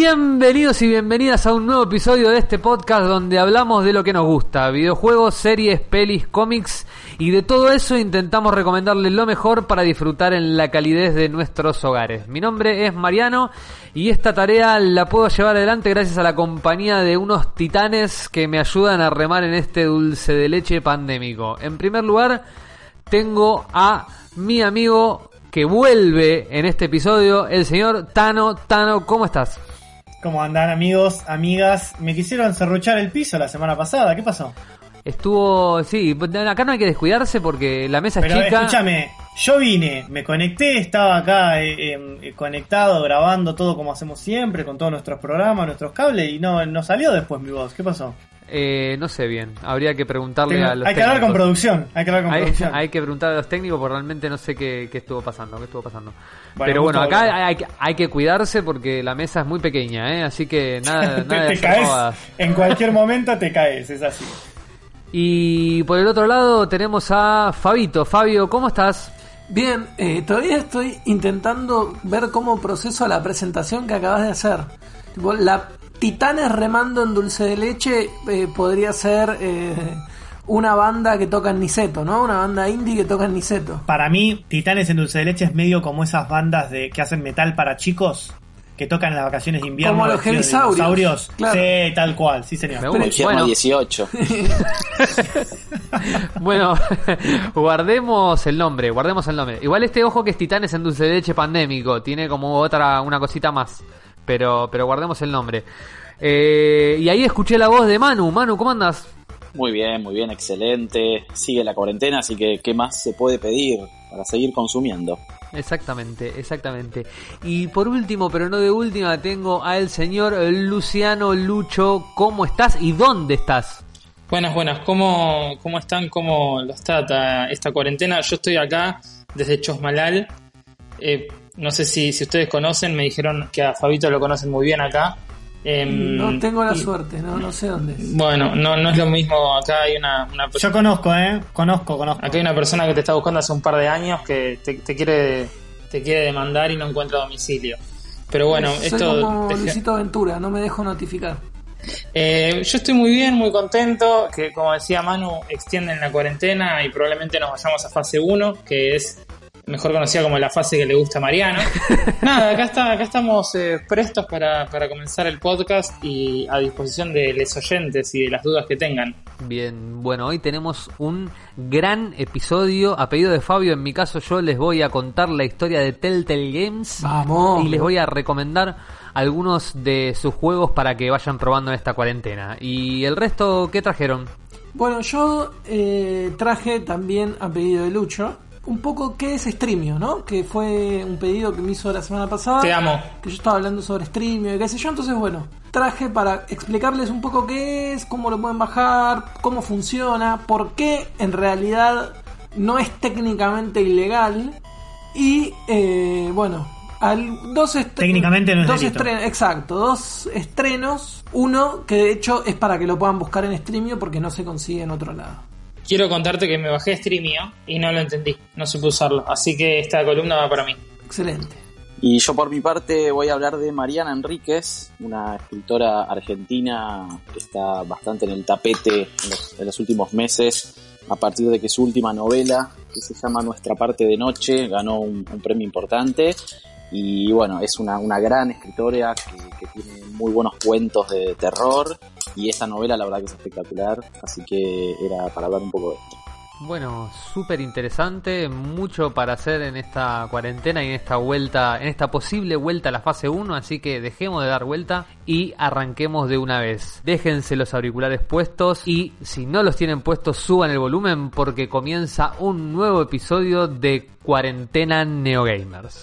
Bienvenidos y bienvenidas a un nuevo episodio de este podcast donde hablamos de lo que nos gusta, videojuegos, series, pelis, cómics y de todo eso intentamos recomendarles lo mejor para disfrutar en la calidez de nuestros hogares. Mi nombre es Mariano y esta tarea la puedo llevar adelante gracias a la compañía de unos titanes que me ayudan a remar en este dulce de leche pandémico. En primer lugar, tengo a mi amigo que vuelve en este episodio, el señor Tano. Tano, ¿cómo estás? ¿Cómo andan amigos, amigas? Me quisieron cerruchar el piso la semana pasada, ¿qué pasó? Estuvo, sí, acá no hay que descuidarse porque la mesa es Pero chica. escúchame, yo vine, me conecté, estaba acá eh, eh, conectado, grabando todo como hacemos siempre, con todos nuestros programas, nuestros cables, y no, no salió después mi voz, ¿qué pasó? Eh, no sé bien, habría que preguntarle Tengo- a los hay que hablar con técnicos. producción, hay que hablar con Hay, producción. hay que preguntar a los técnicos porque realmente no sé qué, qué estuvo pasando, qué estuvo pasando. Bueno, Pero bueno, acá hay, que- hay que cuidarse porque la mesa es muy pequeña, ¿eh? así que nada, te, nada te caes, en cualquier momento te caes, es así. Y por el otro lado tenemos a Fabito. Fabio, ¿cómo estás? Bien, eh, todavía estoy intentando ver cómo proceso la presentación que acabas de hacer. La Titanes remando en dulce de leche eh, podría ser eh, una banda que toca en Niceto, ¿no? Una banda indie que toca en Niceto. Para mí, Titanes en Dulce de Leche es medio como esas bandas de que hacen metal para chicos que tocan en las vacaciones de invierno. Como los dinosaurios. claro. Sí, tal cual, sí señor. Me Como gusta. Bueno. 18. Bueno, guardemos el nombre, guardemos el nombre. Igual este ojo que es Titanes en dulce de leche pandémico, tiene como otra, una cosita más. Pero, pero guardemos el nombre. Eh, y ahí escuché la voz de Manu. Manu, ¿cómo andas? Muy bien, muy bien, excelente. Sigue la cuarentena, así que ¿qué más se puede pedir para seguir consumiendo? Exactamente, exactamente. Y por último, pero no de última, tengo al señor Luciano Lucho. ¿Cómo estás y dónde estás? Buenas, buenas. ¿Cómo, ¿Cómo están? ¿Cómo los trata esta cuarentena? Yo estoy acá desde Chosmalal. Eh, no sé si, si ustedes conocen, me dijeron que a Fabito lo conocen muy bien acá. Em, No tengo la y- suerte, no, no sé dónde es. Bueno, no, no es lo mismo. Acá hay una, una Yo persona. conozco, ¿eh? Conozco, conozco. Acá hay una persona que te está buscando hace un par de años que te, te quiere te quiere demandar y no encuentra domicilio. Pero bueno, Soy esto como Luisito Ventura, no me dejo notificar. Eh, yo estoy muy bien, muy contento, que como decía Manu, extienden la cuarentena y probablemente nos vayamos a fase 1, que es mejor conocida como la fase que le gusta a Mariano. Nada, acá, está, acá estamos eh, prestos para, para comenzar el podcast y a disposición de los oyentes y de las dudas que tengan. Bien, bueno, hoy tenemos un gran episodio. A pedido de Fabio, en mi caso, yo les voy a contar la historia de Telltale Games. Vamos. Y les voy a recomendar algunos de sus juegos para que vayan probando en esta cuarentena. ¿Y el resto qué trajeron? Bueno, yo eh, traje también a pedido de Lucho un poco qué es Streamio, ¿no? Que fue un pedido que me hizo la semana pasada. Te amo. Que yo estaba hablando sobre Streamio y qué sé yo. Entonces, bueno, traje para explicarles un poco qué es, cómo lo pueden bajar, cómo funciona, por qué en realidad no es técnicamente ilegal. Y, eh, bueno, al, dos Técnicamente no es dos estrenos, exacto, dos estrenos. Uno que de hecho es para que lo puedan buscar en Streamio porque no se consigue en otro lado. Quiero contarte que me bajé Streamio y no lo entendí, no supe usarlo, así que esta columna va para mí. Excelente. Y yo por mi parte voy a hablar de Mariana Enríquez, una escritora argentina que está bastante en el tapete en los, en los últimos meses, a partir de que su última novela, que se llama Nuestra parte de noche, ganó un, un premio importante. Y bueno, es una, una gran escritora que, que tiene muy buenos cuentos de terror. Y esta novela la verdad que es espectacular, así que era para hablar un poco de esto. Bueno, súper interesante, mucho para hacer en esta cuarentena y en esta vuelta, en esta posible vuelta a la fase 1, así que dejemos de dar vuelta y arranquemos de una vez. Déjense los auriculares puestos y si no los tienen puestos suban el volumen porque comienza un nuevo episodio de Cuarentena Neogamers.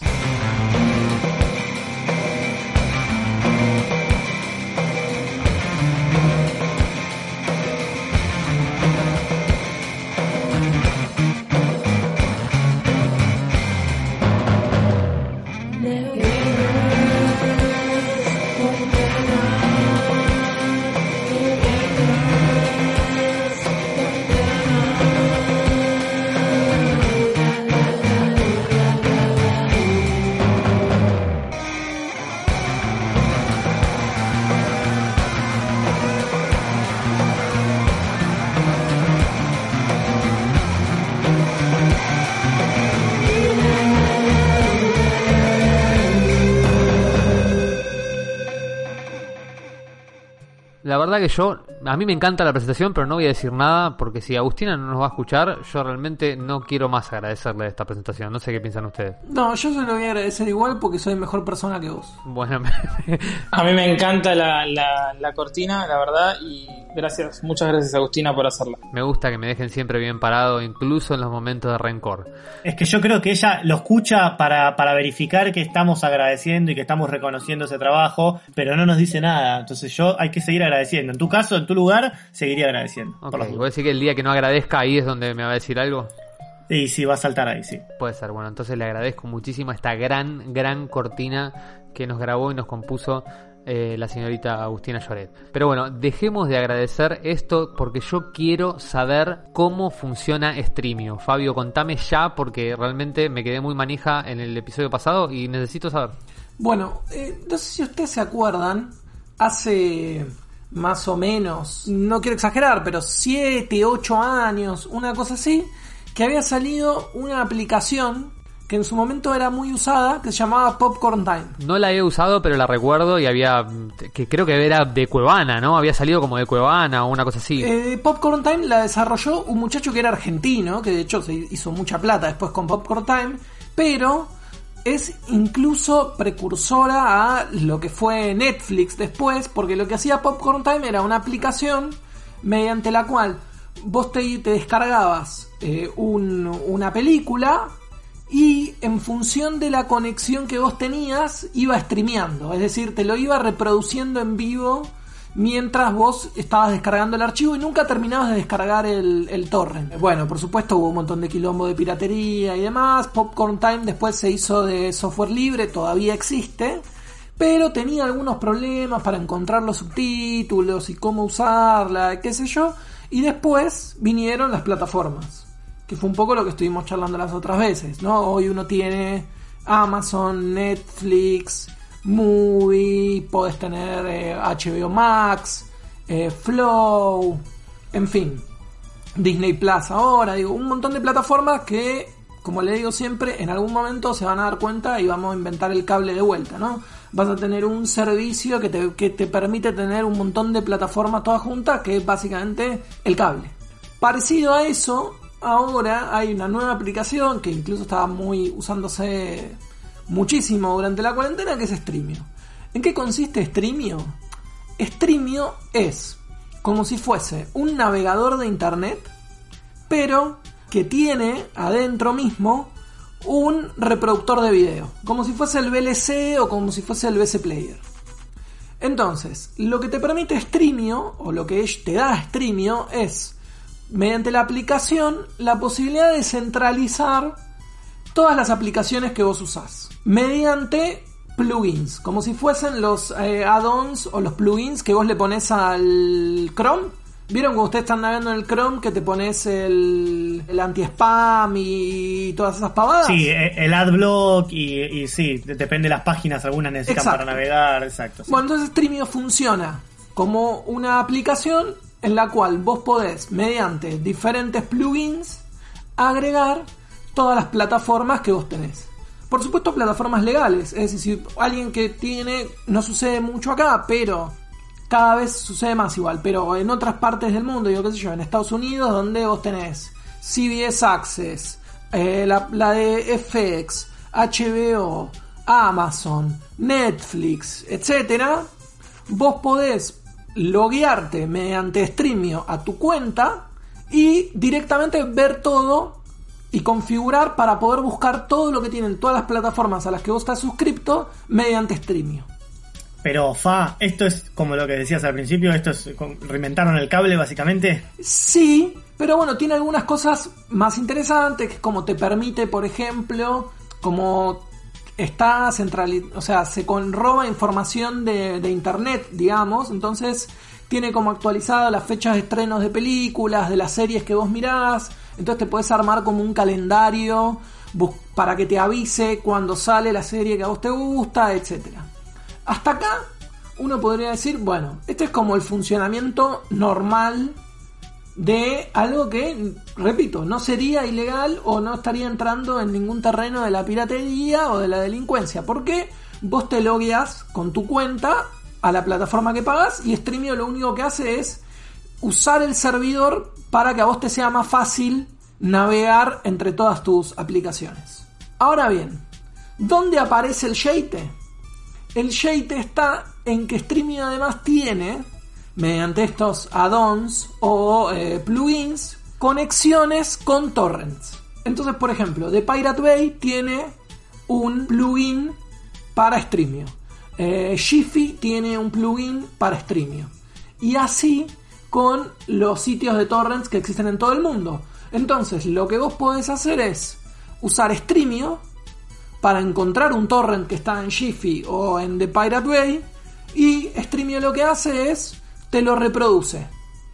La verdad que yo, a mí me encanta la presentación, pero no voy a decir nada porque si Agustina no nos va a escuchar, yo realmente no quiero más agradecerle esta presentación. No sé qué piensan ustedes. No, yo se lo voy a agradecer igual porque soy mejor persona que vos. Bueno, A mí me encanta la, la, la cortina, la verdad, y gracias, muchas gracias Agustina por hacerla. me gusta que me dejen siempre bien parado, incluso en los momentos de rencor. Es que yo creo que ella lo escucha para, para verificar que estamos agradeciendo y que estamos reconociendo ese trabajo, pero no nos dice nada. Entonces yo hay que seguir agradeciendo. En tu caso, en tu lugar, seguiría agradeciendo. Ok, por las ¿voy a dudas. decir que el día que no agradezca ahí es donde me va a decir algo? Y sí, va a saltar ahí, sí. Puede ser, bueno, entonces le agradezco muchísimo esta gran, gran cortina que nos grabó y nos compuso eh, la señorita Agustina Lloret. Pero bueno, dejemos de agradecer esto porque yo quiero saber cómo funciona Streamio. Fabio, contame ya porque realmente me quedé muy manija en el episodio pasado y necesito saber. Bueno, eh, no sé si ustedes se acuerdan, hace más o menos, no quiero exagerar, pero 7, 8 años, una cosa así, que había salido una aplicación que en su momento era muy usada, que se llamaba Popcorn Time. No la he usado, pero la recuerdo y había, que creo que era de Cuevana, ¿no? Había salido como de Cuevana o una cosa así. Eh, Popcorn Time la desarrolló un muchacho que era argentino, que de hecho se hizo mucha plata después con Popcorn Time, pero es incluso precursora a lo que fue Netflix después, porque lo que hacía Popcorn Time era una aplicación mediante la cual vos te, descargabas eh, un- una película y en función de la conexión que vos tenías iba streameando, es decir, te lo iba reproduciendo en vivo mientras vos estabas descargando el archivo y nunca terminabas de descargar el, torrent. Bueno, por supuesto hubo un montón de quilombo de piratería y demás, Popcorn Time después se hizo de software libre, todavía existe, pero tenía algunos problemas para encontrar los subtítulos y cómo usarla, qué sé yo, y después vinieron las plataformas que fue un poco lo que estuvimos charlando las otras veces, ¿no? Hoy uno tiene Amazon, Netflix, Movie, podés tener eh, HBO Max, eh, Flow, en fin, Disney Plus ahora, digo, un montón de plataformas que, como le digo siempre, en algún momento se van a dar cuenta y vamos a inventar el cable de vuelta, ¿no? Vas a tener un servicio que te, que te permite tener un montón de plataformas todas juntas, que es básicamente el cable. Parecido a eso, ahora hay una nueva aplicación que incluso estaba muy usándose muchísimo durante la cuarentena, que es Streamio. ¿En qué consiste Streamio? Streamio es como si fuese un navegador de internet, pero que tiene adentro mismo un reproductor de video, como si fuese el VLC o como si fuese el VC Player. Entonces, lo que te permite Streamio, o lo que te da Streamio, es, mediante la aplicación, la posibilidad de centralizar todas las aplicaciones que vos usás, mediante plugins, como si fuesen los eh, add-ons o los plugins que vos le pones al Chrome. ¿Vieron cuando ustedes están navegando en el Chrome que te pones el, el anti-spam y todas esas pavadas? Sí, eh, el adblock y, y sí, de- depende de las páginas, algunas necesitan Exacto. para navegar, exacto. sí. Bueno, entonces Streamio funciona como una aplicación en la cual vos podés, mediante diferentes plugins, agregar todas las plataformas que vos tenés. Por supuesto, plataformas legales. Es decir, alguien que tiene, no sucede mucho acá, pero cada vez sucede más igual. Pero en otras partes del mundo, yo qué sé yo, en Estados Unidos, donde vos tenés CBS Access, eh, la, de FX, HBO, Amazon, Netflix, etcétera, vos podés loguearte mediante Streamio a tu cuenta y directamente ver todo y configurar para poder buscar todo lo que tienen todas las plataformas a las que vos estás suscripto mediante Streamio. Pero Fa, esto es como lo que decías al principio, esto es reinventaron el cable básicamente. Sí, pero bueno, tiene algunas cosas más interesantes, como te permite, por ejemplo, como está centralizado, o sea, se con, roba información de, de internet, digamos, entonces tiene como actualizado las fechas de estrenos de películas, de las series que vos mirás, entonces te puedes armar como un calendario para que te avise cuando sale la serie que a vos te gusta, etcétera. Hasta acá uno podría decir, bueno, este es como el funcionamiento normal de algo que, repito, no sería ilegal o no estaría entrando en ningún terreno de la piratería o de la delincuencia. Porque vos te logueas con tu cuenta a la plataforma que pagas y Streamio lo único que hace es usar el servidor para que a vos te sea más fácil navegar entre todas tus aplicaciones. Ahora bien, ¿dónde aparece el Sheite? El Sheite está en que Streamio además tiene, mediante estos add-ons o eh, plugins, conexiones con torrents. Entonces, por ejemplo, The Pirate Bay tiene un plugin para Streamio. Eh, tiene un plugin para Streamio. Y así con los sitios de torrents que existen en todo el mundo. Entonces, lo que vos podés hacer es usar Streamio para encontrar un torrent que está en Jiffy o en The Pirate Bay y Streamio lo que hace es te lo reproduce.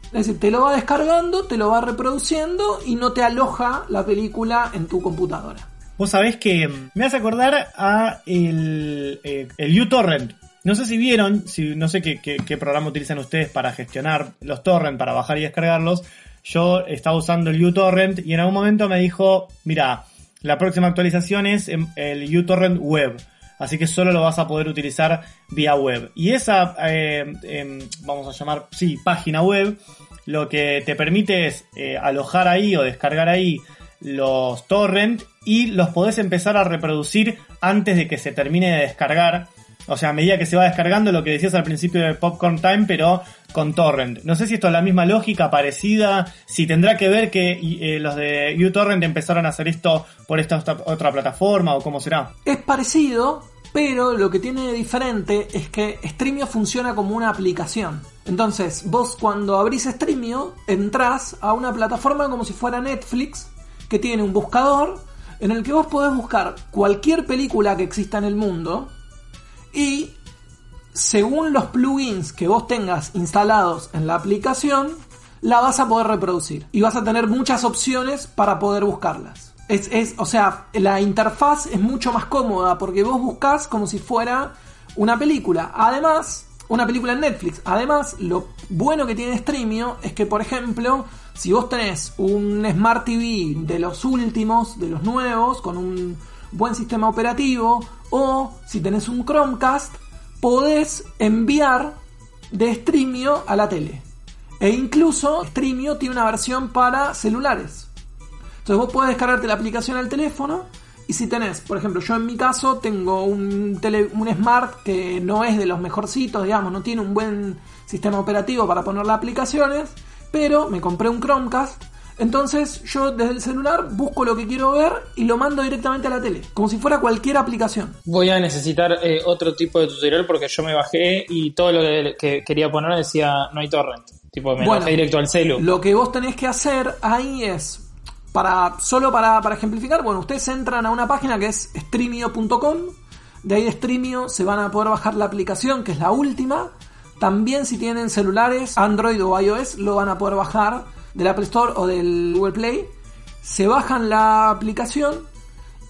Es decir, te lo va descargando, te lo va reproduciendo y no te aloja la película en tu computadora. Vos sabés que me hace acordar a el, eh, el uTorrent. No sé si vieron, si, no sé qué, programa utilizan ustedes para gestionar los torrent, para bajar y descargarlos. Yo estaba usando el uTorrent y en algún momento me dijo, mira, la próxima actualización es el uTorrent web. Así que solo lo vas a poder utilizar vía web. Y esa, eh, em, vamos a llamar, sí, página web, lo que te permite es eh, alojar ahí o descargar ahí los torrent y los podés empezar a reproducir antes de que se termine de descargar. O sea, a medida que se va descargando lo que decías al principio de Popcorn Time, pero con torrent. No sé si esto es la misma lógica, parecida, si tendrá que ver que eh, los de uTorrent empezaron a hacer esto por esta otra, plataforma o cómo será. Es parecido, pero lo que tiene de diferente es que Streamio funciona como una aplicación. Entonces, vos cuando abrís Streamio, entrás a una plataforma como si fuera Netflix, que tiene un buscador en el que vos podés buscar cualquier película que exista en el mundo y según los plugins que vos tengas instalados en la aplicación, la vas a poder reproducir y vas a tener muchas opciones para poder buscarlas. Es, es, o sea, la interfaz es mucho más cómoda porque vos buscas como si fuera una película. Además, una película en Netflix. Además, lo bueno que tiene Streamio es que, por ejemplo, si vos tenés un Smart TV de los últimos, de los nuevos, con un buen sistema operativo, o si tenés un Chromecast, podés enviar de Streamio a la tele. E incluso Streamio tiene una versión para celulares. Entonces vos podés descargarte la aplicación al teléfono y si tenés, por ejemplo, yo en mi caso tengo un, tele, un Smart que no es de los mejorcitos, digamos, no tiene un buen sistema operativo para ponerle aplicaciones, pero me compré un Chromecast entonces yo desde el celular busco lo que quiero ver y lo mando directamente a la tele, como si fuera cualquier aplicación. Voy a necesitar eh, otro tipo de tutorial porque yo me bajé y todo lo que, que quería poner decía no hay torrent. Tipo, me Bueno, bajé directo al celu. Lo que vos tenés que hacer ahí es, para solo para, para ejemplificar, bueno, ustedes entran a una página que es streamio.com, de ahí de Streamio se van a poder bajar la aplicación, que es la última. También si tienen celulares, Android o iOS, lo van a poder bajar del Apple Store o del Google Play. Se bajan la aplicación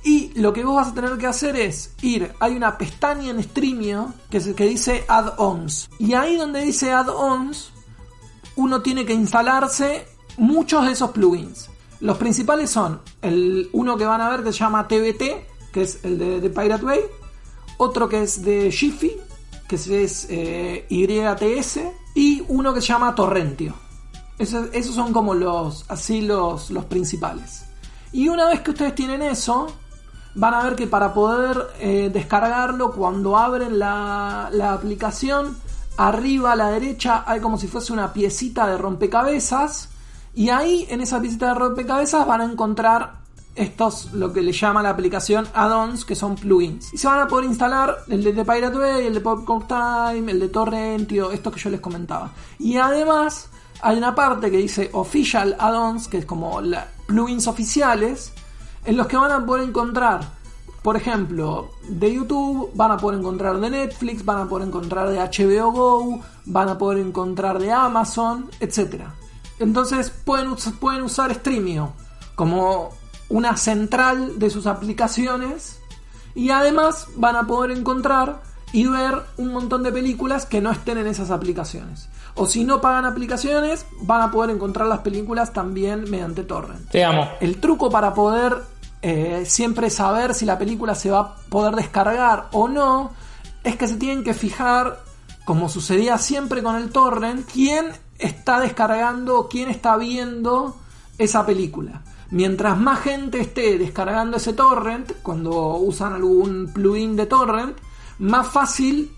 y lo que vos vas a tener que hacer es ir, hay una pestaña en Streamio que, que dice Add-ons. Y ahí donde dice Add-ons, uno tiene que instalarse muchos de esos plugins. Los principales son el uno que van a ver que se llama TBT, que es el de, Pirate Bay, otro que es de Jiffy, que es, es, eh, YTS, y uno que se llama Torrentio. Esos, son como los así los, los principales. Y una vez que ustedes tienen eso, van a ver que para poder eh, descargarlo, cuando abren la, la aplicación, arriba a la derecha hay como si fuese una piecita de rompecabezas. Y ahí, en esa piecita de rompecabezas, van a encontrar estos, lo que le llama la aplicación add-ons, que son plugins. Y se van a poder instalar el de Pirate Bay, el de Popcorn Time, el de Torrentio, esto que yo les comentaba. Y además, hay una parte que dice Official Add-ons, que es como plugins oficiales, en los que van a poder encontrar, por ejemplo, de YouTube, van a poder encontrar de Netflix, van a poder encontrar de HBO Go, van a poder encontrar de Amazon, etc. Entonces pueden, pueden usar Streamio como una central de sus aplicaciones y además van a poder encontrar y ver un montón de películas que no estén en esas aplicaciones. O si no pagan aplicaciones, van a poder encontrar las películas también mediante torrent. Te amo. El truco para poder eh, siempre saber si la película se va a poder descargar o no es que se tienen que fijar como sucedía siempre con el torrent, quién está descargando, quién está viendo esa película. Mientras más gente esté descargando ese torrent, cuando usan algún plugin de torrent, más fácil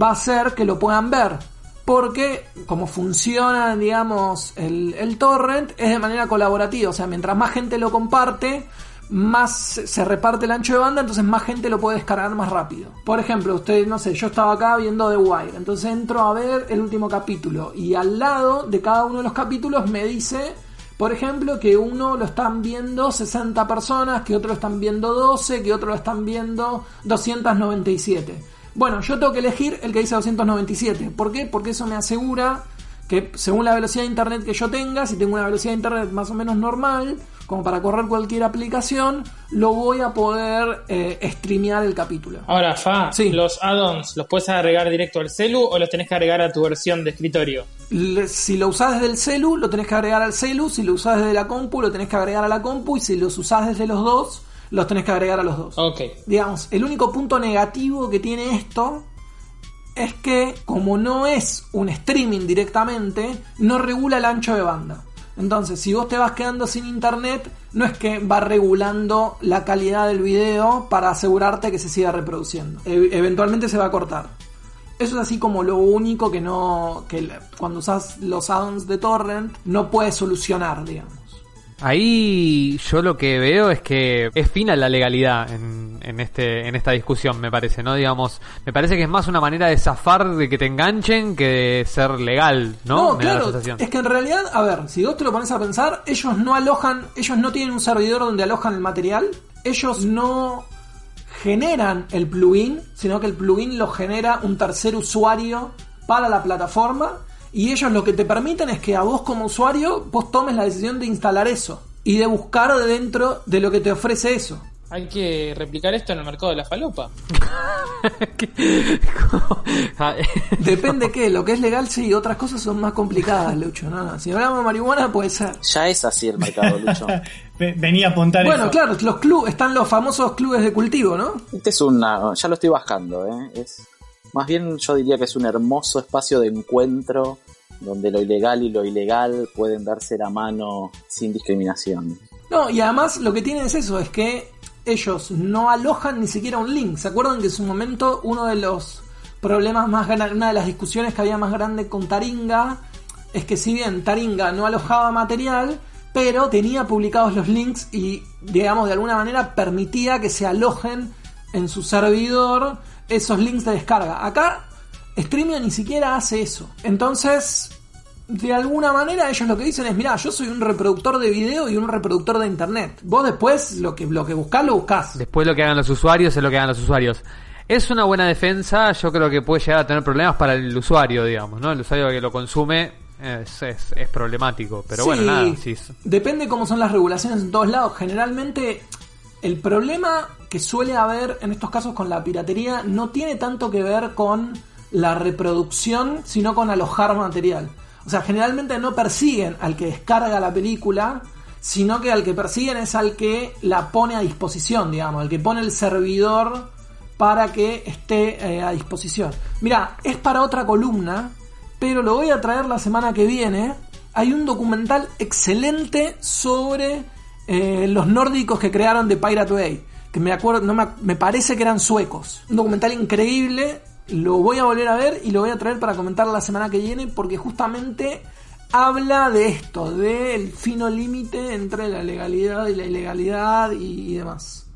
va a ser que lo puedan ver. Porque como funciona, digamos, el, torrent es de manera colaborativa. O sea, mientras más gente lo comparte, más se reparte el ancho de banda, entonces más gente lo puede descargar más rápido. Por ejemplo, ustedes, no sé, yo estaba acá viendo The Wire, entonces entro a ver el último capítulo y al lado de cada uno de los capítulos me dice, por ejemplo, que uno lo están viendo 60 personas, que otro lo están viendo 12, que otro lo están viendo 297. Bueno, yo tengo que elegir el que dice 297. ¿Por qué? Porque eso me asegura que según la velocidad de internet que yo tenga, si tengo una velocidad de internet más o menos normal, como para correr cualquier aplicación, lo voy a poder eh, streamear el capítulo. Ahora, Fa, Sí. los add-ons, ¿los puedes agregar directo al celu o los tenés que agregar a tu versión de escritorio? Le- si lo usás desde el celu, lo tenés que agregar al celu, si lo usás desde la compu, lo tenés que agregar a la compu, y si los usás desde los dos, los tenés que agregar a los dos. Ok. Digamos, el único punto negativo que tiene esto es que como no es un streaming directamente, no regula el ancho de banda. Entonces, si vos te vas quedando sin internet, no es que va regulando la calidad del video para asegurarte que se siga reproduciendo. E- eventualmente se va a cortar. Eso es así como lo único que no. que cuando usas los add-ons de torrent no puedes solucionar, digamos. Ahí yo lo que veo es que es fina la legalidad en, en este en esta discusión, me parece, ¿no? Digamos, me parece que es más una manera de zafar de que te enganchen que de ser legal, ¿no? Me la claro, es que en realidad, a ver, si vos te lo pones a pensar, ellos no alojan, ellos no tienen un servidor donde alojan el material, ellos no generan el plugin, sino que el plugin lo genera un tercer usuario para la plataforma y ellos lo que te permiten es que a vos como usuario vos tomes la decisión de instalar eso y de buscar de dentro de lo que te ofrece eso. Hay que replicar esto en el mercado de la falopa. Depende qué, lo que es legal sí, otras cosas son más complicadas, Lucho. No, no, Si hablamos de marihuana puede ser. Ya es así el mercado, Lucho. Ve- Venía a apuntar Bueno, eso. claro, los clubes, están los famosos clubes de cultivo, ¿no? Este es una. Ya lo estoy bajando, ¿eh? Es, más bien yo diría que es un hermoso espacio de encuentro donde lo ilegal y lo ilegal pueden darse la mano sin discriminación. No, y además lo que tienen es eso, es que ellos no alojan ni siquiera un link. ¿Se acuerdan que en su momento uno de los problemas más grandes, una de las discusiones que había más grande con Taringa, es que si bien Taringa no alojaba material, pero tenía publicados los links y, digamos, de alguna manera permitía que se alojen en su servidor esos links de descarga. Acá, Streamio ni siquiera hace eso. Entonces, de alguna manera ellos lo que dicen es, mira, yo soy un reproductor de video y un reproductor de internet. Vos después lo que, lo que buscás, lo buscás. Después lo que hagan los usuarios es lo que hagan los usuarios. Es una buena defensa, yo creo que puede llegar a tener problemas para el usuario, digamos, ¿no? El usuario que lo consume es, es, es problemático, pero Sí, bueno, nada, sí. Depende cómo son las regulaciones en todos lados. Generalmente, el problema que suele haber en estos casos con la piratería no tiene tanto que ver con la reproducción, sino con alojar material. O sea, generalmente no persiguen al que descarga la película, sino que al que persiguen es al que la pone a disposición, digamos, al que pone el servidor para que esté eh, a disposición. Mira, es para otra columna, pero lo voy a traer la semana que viene. Hay un documental excelente sobre eh, los nórdicos que crearon The Pirate Bay. Que me acuerdo, no me, me parece que eran suecos. Un documental increíble. Lo voy a volver a ver y lo voy a traer para comentar la semana que viene porque justamente habla de esto, del fino límite entre la legalidad y la ilegalidad y, y demás.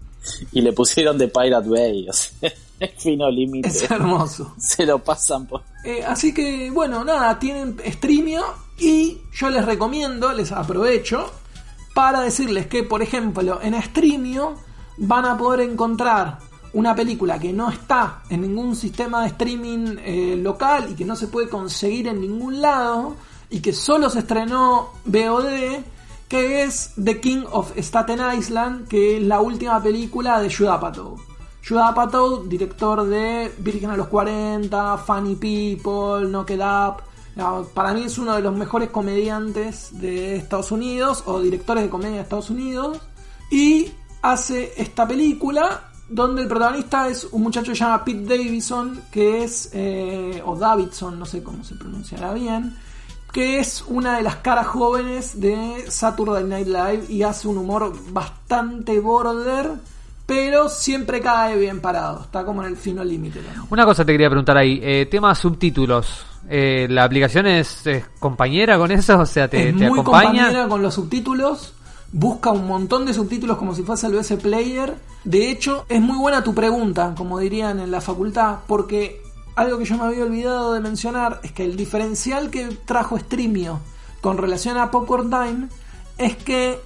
Y le pusieron de Pirate Bay, o sea, el fino límite. Es hermoso. Se lo pasan por. Eh, así que, bueno, nada, tienen Streamio y yo les recomiendo, les aprovecho para decirles que, por ejemplo, en Streamio van a poder encontrar una película que no está en ningún sistema de streaming eh, local y que no se puede conseguir en ningún lado y que solo se estrenó VOD, que es The King of Staten Island, que es la última película de Judd Apatow. Judd Apatow, director de Virgen a los 40, Funny People, Knock It Up. Para mí es uno de los mejores comediantes de Estados Unidos o directores de comedia de Estados Unidos. Y hace esta película donde el protagonista es un muchacho que se llama Pete Davidson, que es, eh, o Davidson, no sé cómo se pronunciará bien, que es una de las caras jóvenes de Saturday Night Live y hace un humor bastante border, pero siempre cae bien parado, está como en el fino límite. Una cosa te quería preguntar ahí, eh, tema subtítulos. Eh, ¿La aplicación es, es compañera con eso? O sea, ¿te, es te muy acompaña? compañera con los subtítulos. Busca un montón de subtítulos como si fuese el BS Player. De hecho, es muy buena tu pregunta, como dirían en la facultad, porque algo que yo me había olvidado de mencionar es que el diferencial que trajo Streamio con relación a Popcorn Time es que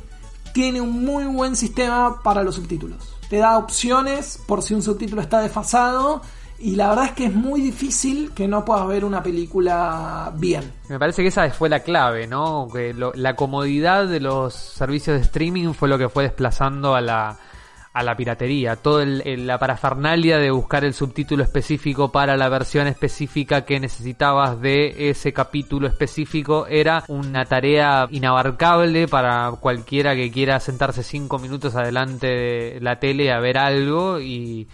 tiene un muy buen sistema para los subtítulos. Te da opciones por si un subtítulo está desfasado y la verdad es que es muy difícil que no puedas ver una película bien. Me parece que esa fue la clave, ¿no? Que la comodidad de los servicios de streaming fue lo que fue desplazando a la, a la piratería. El- la parafernalia de buscar el subtítulo específico para la versión específica que necesitabas de ese capítulo específico era una tarea inabarcable para cualquiera que quiera sentarse cinco minutos adelante de la tele a ver algo y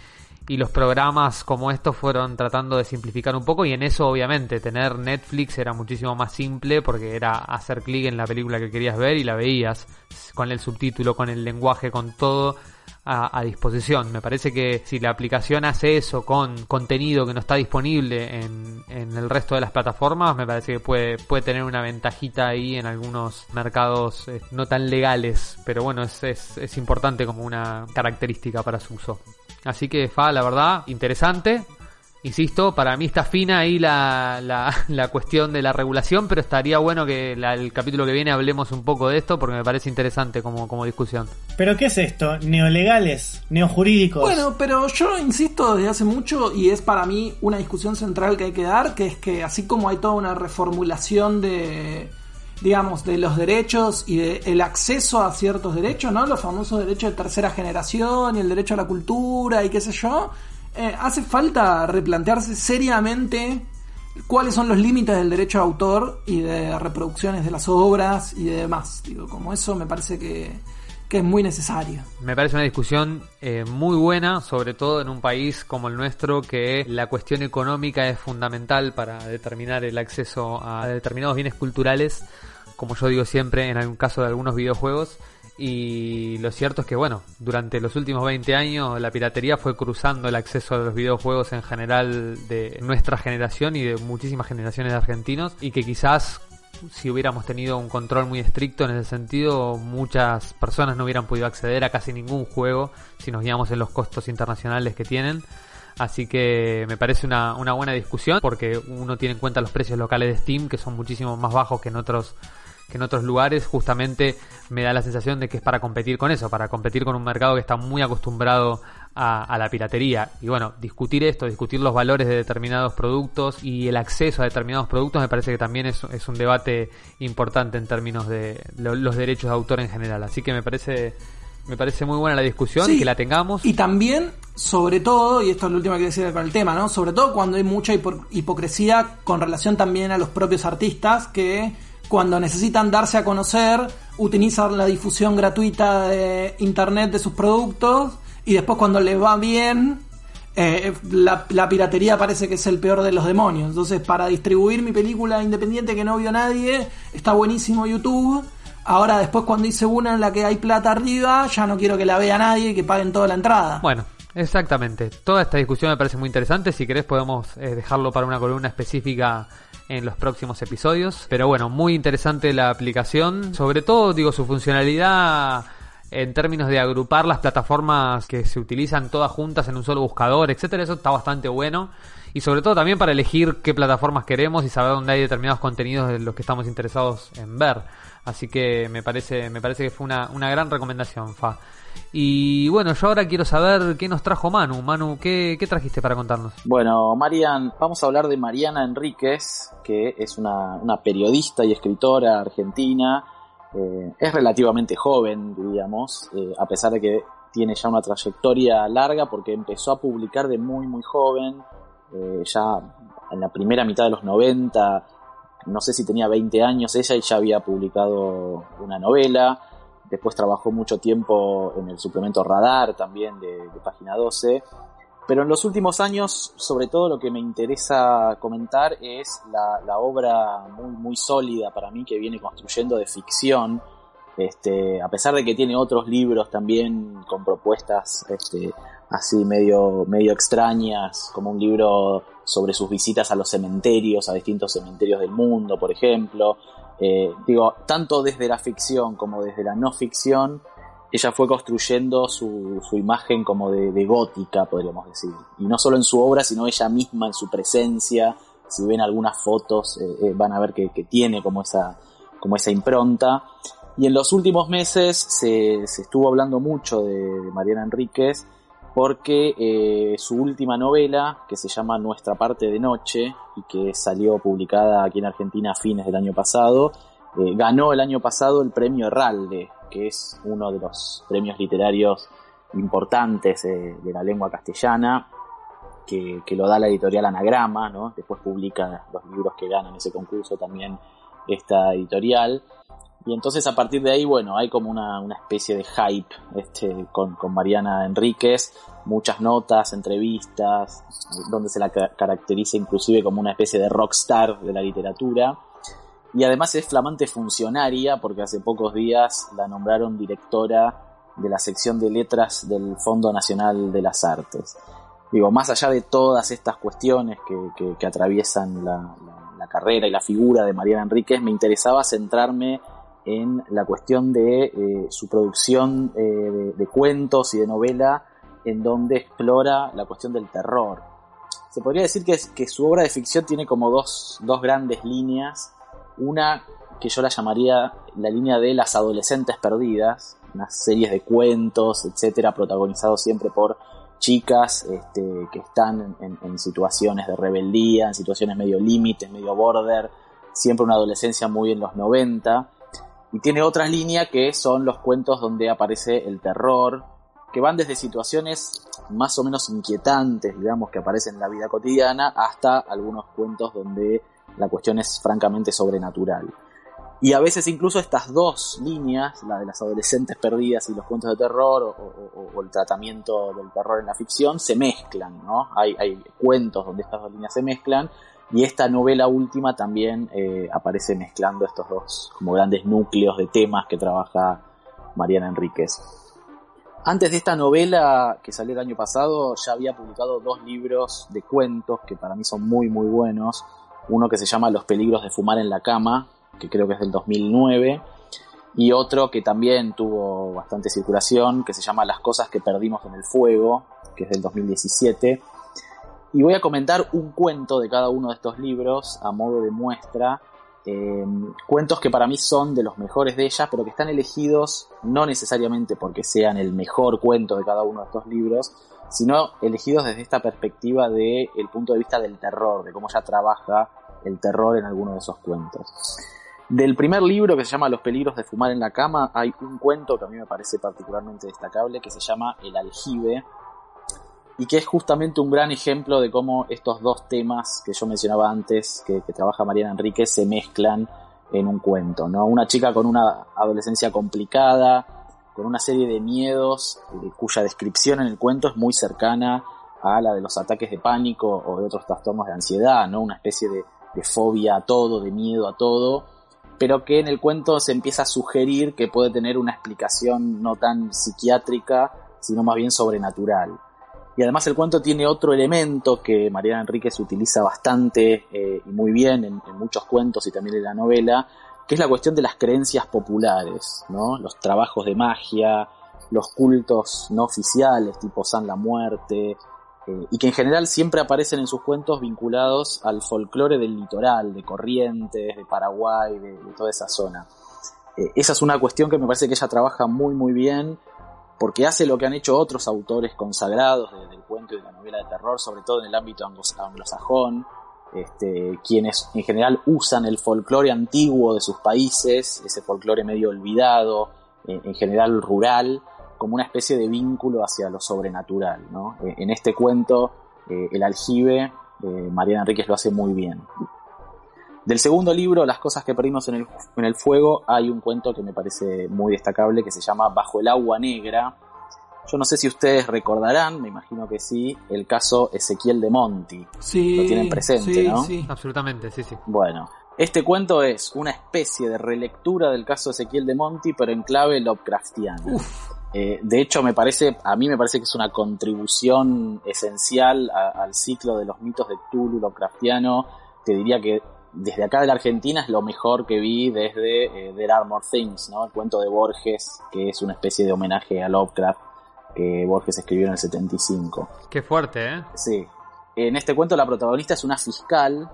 y los programas como estos fueron tratando de simplificar un poco y en eso obviamente tener Netflix era muchísimo más simple porque era hacer clic en la película que querías ver y la veías con el subtítulo, con el lenguaje, con todo a, disposición. Me parece que si la aplicación hace eso con contenido que no está disponible en, en el resto de las plataformas, me parece que puede, puede tener una ventajita ahí en algunos mercados eh, no tan legales, pero bueno, es, es, es importante como una característica para su uso. Así que Fa, la verdad, interesante. Insisto, para mí está fina ahí la, la, la cuestión de la regulación, pero estaría bueno que la- el capítulo que viene hablemos un poco de esto porque me parece interesante como, como discusión. ¿Pero qué es esto? ¿Neolegales? ¿Neojurídicos? Bueno, pero yo insisto desde hace mucho y es para mí una discusión central que hay que dar, que es que así como hay toda una reformulación de, digamos, de los derechos y de el acceso a ciertos derechos, ¿no? Los famosos derechos de tercera generación y el derecho a la cultura y qué sé yo, eh, hace falta replantearse seriamente cuáles son los límites del derecho de autor y de reproducciones de las obras y de demás. Digo, como eso me parece que, que es muy necesario. Me parece una discusión eh, muy buena, sobre todo en un país como el nuestro, que la cuestión económica es fundamental para determinar el acceso a determinados bienes culturales, como yo digo siempre en algún caso de algunos videojuegos. Y lo cierto es que, bueno, durante los últimos 20 años la piratería fue cruzando el acceso a los videojuegos en general de nuestra generación y de muchísimas generaciones de argentinos y que quizás si hubiéramos tenido un control muy estricto en ese sentido, muchas personas no hubieran podido acceder a casi ningún juego si nos guiamos en los costos internacionales que tienen. Así que me parece una, una buena discusión porque uno tiene en cuenta los precios locales de Steam que son muchísimo más bajos que en otros que en otros lugares justamente me da la sensación de que es para competir con eso, para competir con un mercado que está muy acostumbrado a, a la piratería. Y bueno, discutir esto, discutir los valores de determinados productos y el acceso a determinados productos me parece que también es, es un debate importante en términos de lo- los derechos de autor en general. Así que me parece, me parece muy buena la discusión, Sí. que la tengamos. Y también, sobre todo, y esto es lo último que decir con el tema, ¿no? Sobre todo cuando hay mucha hipo- hipocresía con relación también a los propios artistas que cuando necesitan darse a conocer utilizan la difusión gratuita de internet de sus productos y después cuando les va bien eh, la, la piratería parece que es el peor de los demonios. Entonces, para distribuir mi película independiente que no vio nadie, está buenísimo YouTube. Ahora, después, cuando hice una en la que hay plata arriba, ya no quiero que la vea nadie y que paguen toda la entrada. Bueno, exactamente. Toda esta discusión me parece muy interesante. Si querés podemos eh, dejarlo para una columna específica en los próximos episodios. Pero bueno, muy interesante la aplicación. Sobre todo, digo, su funcionalidad en términos de agrupar las plataformas que se utilizan todas juntas en un solo buscador, etcétera, eso está bastante bueno. Y sobre todo también para elegir qué plataformas queremos y saber dónde hay determinados contenidos de los que estamos interesados en ver. Así que me parece, me parece que fue una, una gran recomendación, Fa. Y bueno, yo ahora quiero saber qué nos trajo Manu. Manu, ¿qué, trajiste para contarnos? Bueno, Marian, vamos a hablar de Mariana Enríquez, que es una, una periodista y escritora argentina. Eh, es relativamente joven, diríamos, eh, a pesar de que tiene ya una trayectoria larga porque empezó a publicar de muy, muy joven, eh, ya en la primera mitad de los 90, no sé si tenía 20 años ella y ya había publicado una novela. Después trabajó mucho tiempo en el suplemento Radar también de, Página 12, pero en los últimos años, sobre todo lo que me interesa comentar es la, la obra muy, muy sólida para mí que viene construyendo de ficción, este, a pesar de que tiene otros libros también con propuestas este, así medio, medio extrañas, como un libro sobre sus visitas a los cementerios, a distintos cementerios del mundo, por ejemplo. Eh, digo, tanto desde la ficción como desde la no ficción, ella fue construyendo su, su imagen como de, gótica, podríamos decir. Y no solo en su obra, sino ella misma en su presencia. Si ven algunas fotos, eh, eh, van a ver que, que, tiene como esa, como esa impronta. Y en los últimos meses se, se estuvo hablando mucho de, de Mariana Enríquez porque eh, su última novela, que se llama Nuestra parte de noche, y que salió publicada aquí en Argentina a fines del año pasado, eh, ganó el año pasado el premio Herralde, que es uno de los premios literarios importantes eh, de la lengua castellana, que, que, lo da la editorial Anagrama, ¿no? después publica los libros que ganan ese concurso también esta editorial. Y entonces a partir de ahí, bueno, hay como una, una especie de hype este, con, con, Mariana Enríquez, muchas notas, entrevistas, donde se la caracteriza inclusive como una especie de rockstar de la literatura. Y además es flamante funcionaria porque hace pocos días la nombraron directora de la sección de letras del Fondo Nacional de las Artes. Digo, más allá de todas estas cuestiones que, que, que atraviesan la, la, la carrera y la figura de Mariana Enríquez, me interesaba centrarme en la cuestión de eh, su producción eh, de, cuentos y de novela en donde explora la cuestión del terror. Se podría decir que, que su obra de ficción tiene como dos, dos, grandes líneas. Una que yo la llamaría la línea de las adolescentes perdidas, unas series de cuentos, etcétera, protagonizados siempre por chicas este, que están en, en, situaciones de rebeldía, en situaciones medio límites, medio border, siempre una adolescencia muy en los 90 y tiene otra línea que son los cuentos donde aparece el terror, que van desde situaciones más o menos inquietantes, digamos, que aparecen en la vida cotidiana, hasta algunos cuentos donde la cuestión es francamente sobrenatural. Y a veces incluso estas dos líneas, la de las adolescentes perdidas y los cuentos de terror, o el tratamiento del terror en la ficción, se mezclan, ¿no? Hay, hay cuentos donde estas dos líneas se mezclan, y esta novela última también eh, aparece mezclando estos dos como grandes núcleos de temas que trabaja Mariana Enríquez. Antes de esta novela que salió el año pasado, ya había publicado dos libros de cuentos que para mí son muy muy buenos. Uno que se llama Los peligros de fumar en la cama, que creo que es del 2009, y otro que también tuvo bastante circulación, que se llama Las cosas que perdimos en el fuego, que es del 2017 y voy a comentar un cuento de cada uno de estos libros a modo de muestra. Eh, cuentos que para mí son de los mejores de ellas, pero que están elegidos no necesariamente porque sean el mejor cuento de cada uno de estos libros, sino elegidos desde esta perspectiva del el punto de vista del terror, de cómo ella trabaja el terror en alguno de esos cuentos. Del primer libro que se llama Los peligros de fumar en la cama, hay un cuento que a mí me parece particularmente destacable que se llama El aljibe, y que es justamente un gran ejemplo de cómo estos dos temas que yo mencionaba antes, que, trabaja Mariana Enrique, se mezclan en un cuento, ¿no? Una chica con una adolescencia complicada, con una serie de miedos, eh, cuya descripción en el cuento es muy cercana a la de los ataques de pánico o de otros trastornos de ansiedad, ¿no? Una especie de fobia a todo, de miedo a todo, pero que en el cuento se empieza a sugerir que puede tener una explicación no tan psiquiátrica, sino más bien sobrenatural. Y además el cuento tiene otro elemento que Mariana Enríquez utiliza bastante eh, y muy bien en, muchos cuentos y también en la novela, que es la cuestión de las creencias populares, ¿no? Los trabajos de magia, los cultos no oficiales, tipo San la Muerte, eh, y que en general siempre aparecen en sus cuentos vinculados al folclore del litoral, de Corrientes, de Paraguay, de, de toda esa zona. Eh, esa es una cuestión que me parece que ella trabaja muy muy bien porque hace lo que han hecho otros autores consagrados del cuento y de la novela de terror, sobre todo en el ámbito anglosajón, este, quienes en general usan el folclore antiguo de sus países, ese folclore medio olvidado, eh, en general rural, como una especie de vínculo hacia lo sobrenatural. Eh, en este cuento, eh, el aljibe, Mariana Enríquez lo hace muy bien. Del segundo libro, Las cosas que perdimos en el, en el fuego, hay un cuento que me parece muy destacable que se llama Bajo el agua negra. Yo no sé si ustedes recordarán, me imagino que sí, el caso Ezequiel de Monti. Sí, Lo tienen presente, sí, ¿no? sí. Absolutamente, sí, sí. Bueno, este cuento es una especie de relectura del caso Ezequiel de Monti, pero en clave Lovecraftiana. Uf, Eh, de hecho, me parece, a mí me parece que es una contribución esencial a- al ciclo de los mitos de Cthulhu Lovecraftiano. Te diría que desde acá de la Argentina es lo mejor que vi desde eh, There Are More Things, ¿no? El cuento de Borges, que es una especie de homenaje a Lovecraft que Borges escribió en el 75. Qué fuerte, ¿eh? Sí. En este cuento la protagonista es una fiscal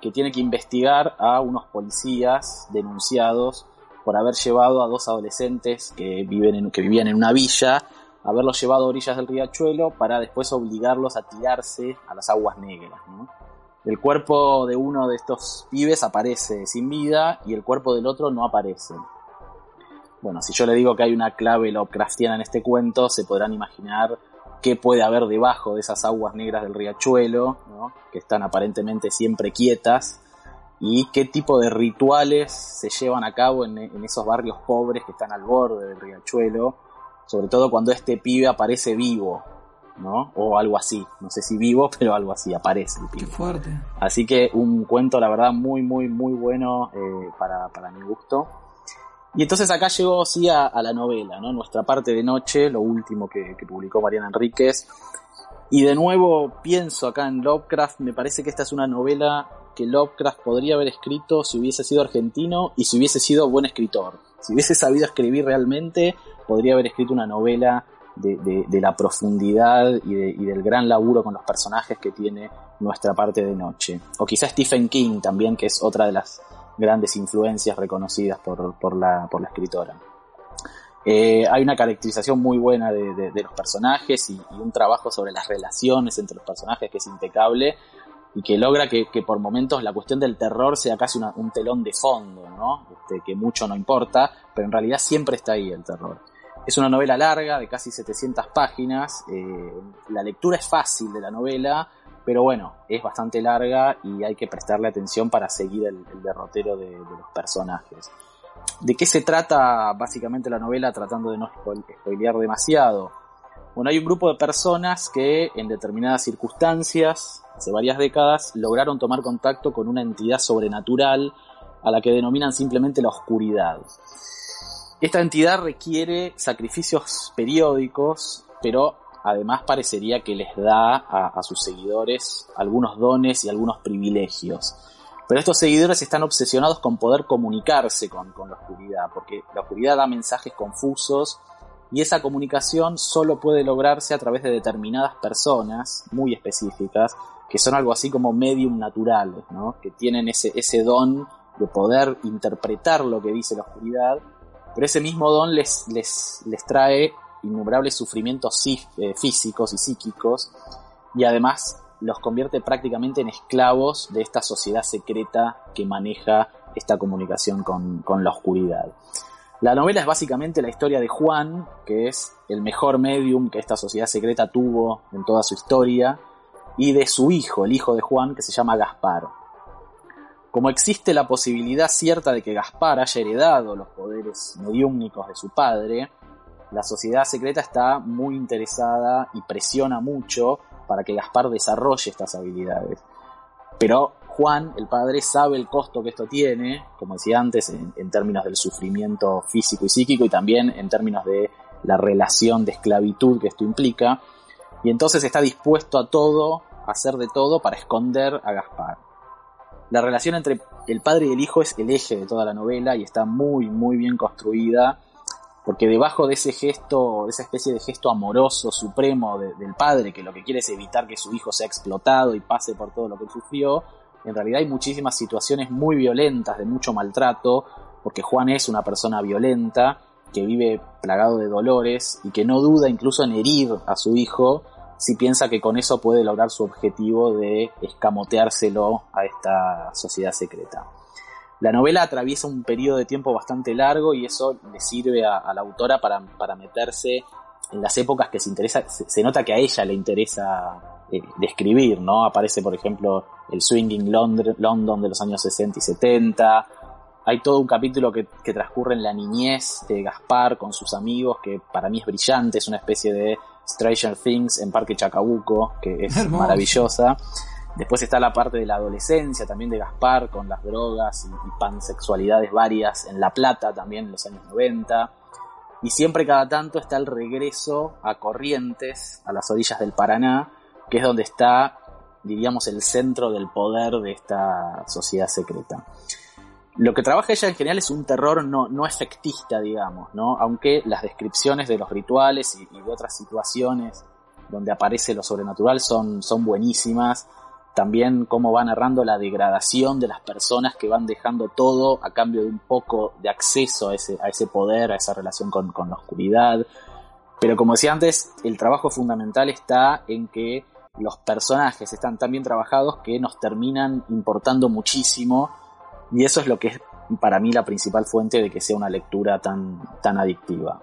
que tiene que investigar a unos policías denunciados por haber llevado a dos adolescentes que, viven en, que vivían en una villa, haberlos llevado a orillas del riachuelo para después obligarlos a tirarse a las aguas negras. ¿no? El cuerpo de uno de estos pibes aparece sin vida y el cuerpo del otro no aparece. Bueno, si yo le digo que hay una clave Lovecraftiana en este cuento, se podrán imaginar qué puede haber debajo de esas aguas negras del riachuelo, que están aparentemente siempre quietas, y qué tipo de rituales se llevan a cabo en esos barrios pobres que están al borde del riachuelo, sobre todo cuando este pibe aparece vivo, ¿no? O algo así, no sé si vivo, pero algo así, aparece el qué fuerte. Así que un cuento, la verdad, muy, muy, muy bueno eh, para, para mi gusto. Y entonces acá llegó, sí, a, a la novela, ¿no? Nuestra parte de noche, lo último que, que publicó Mariana Enríquez. Y de nuevo pienso acá en Lovecraft, me parece que esta es una novela que Lovecraft podría haber escrito si hubiese sido argentino y si hubiese sido buen escritor. Si hubiese sabido escribir realmente, podría haber escrito una novela de, la profundidad y, de- y del gran laburo con los personajes que tiene nuestra parte de noche. O quizás Stephen King también, que es otra de las grandes influencias reconocidas por, la, por la escritora. Eh, hay una caracterización muy buena de, los personajes y, un trabajo sobre las relaciones entre los personajes que es impecable y que logra que, por momentos la cuestión del terror sea casi un telón de fondo, ¿no? Este, que mucho no importa, pero en realidad siempre está ahí el terror. Es una novela larga, de casi 700 páginas. eh, la lectura es fácil de la novela, pero bueno, es bastante larga y hay que prestarle atención para seguir el, derrotero de, de los personajes. ¿De qué se trata básicamente la novela tratando de no spoil- spoilear demasiado? Bueno, hay un grupo de personas que en determinadas circunstancias, hace varias décadas, lograron tomar contacto con una entidad sobrenatural a la que denominan simplemente la oscuridad. Esta entidad requiere sacrificios periódicos, pero además parecería que les da a, sus seguidores algunos dones y algunos privilegios. Pero estos seguidores están obsesionados con poder comunicarse con, la oscuridad, porque la oscuridad da mensajes confusos y esa comunicación solo puede lograrse a través de determinadas personas muy específicas, que son algo así como medium naturales, ¿no? que tienen ese don de poder interpretar lo que dice la oscuridad, pero ese mismo don les, les, les trae innumerables sufrimientos eh, físicos y psíquicos, y además los convierte prácticamente en esclavos de esta sociedad secreta que maneja esta comunicación con, con la oscuridad. La novela es básicamente la historia de Juan, que es el mejor medium que esta sociedad secreta tuvo en toda su historia, y de su hijo, el hijo de Juan, que se llama Gaspar. Como existe la posibilidad cierta de que Gaspar haya heredado los poderes mediúmnicos de su padre, la sociedad secreta está muy interesada y presiona mucho para que Gaspar desarrolle estas habilidades. Pero Juan, el padre, sabe el costo que esto tiene, como decía antes, en, en términos del sufrimiento físico y psíquico y también en términos de la relación de esclavitud que esto implica, y entonces está dispuesto a todo, a hacer de todo para esconder a Gaspar. La relación entre el padre y el hijo es el eje de toda la novela y está muy, muy bien construida, porque debajo de ese gesto, de esa especie de gesto amoroso supremo de- del padre, que lo que quiere es evitar que su hijo sea explotado y pase por todo lo que sufrió, en realidad hay muchísimas situaciones muy violentas, de mucho maltrato, porque Juan es una persona violenta, que vive plagado de dolores y que no duda incluso en herir a su hijo si piensa que con eso puede lograr su objetivo de escamoteárselo a esta sociedad secreta. La novela atraviesa un periodo de tiempo bastante largo y eso le sirve a, la autora para, para meterse en las épocas que se interesa, se, nota que a ella le interesa eh, describir, ¿no? Aparece, por ejemplo, el Swinging London, London de los años 60 y 70. Hay todo un capítulo que, que transcurre en la niñez de Gaspar con sus amigos, que para mí es brillante, es una especie de Stranger Things en Parque Chacabuco, que es Hermoso. maravillosa. Después está la parte de la adolescencia también de Gaspar con las drogas y, y pansexualidades varias en La Plata también en los años 90. Y siempre cada tanto está el regreso a Corrientes, a las orillas del Paraná, que es donde está, diríamos, el centro del poder de esta sociedad secreta. Lo que trabaja ella en general es un terror no, no efectista, digamos, ¿no? Aunque las descripciones de los rituales y, de otras situaciones donde aparece lo sobrenatural son, son buenísimas. También cómo va narrando la degradación de las personas que van dejando todo a cambio de un poco de acceso a ese, a ese poder, a esa relación con, con la oscuridad. Pero como decía antes, el trabajo fundamental está en que los personajes están tan bien trabajados que nos terminan importando muchísimo y eso es lo que es para mí la principal fuente de que sea una lectura tan, tan adictiva.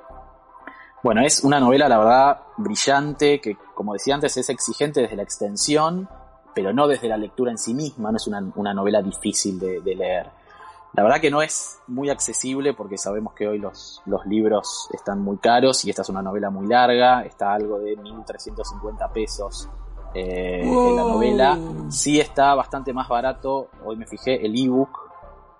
Bueno, es una novela, la verdad, brillante, que como decía antes, es exigente desde la extensión, pero no desde la lectura en sí misma, no es una, una novela difícil de, de leer. La verdad que no es muy accesible porque sabemos que hoy los, los libros están muy caros y esta es una novela muy larga, está algo de 1.350 pesos eh, en la novela. Sí está bastante más barato, hoy me fijé, el ebook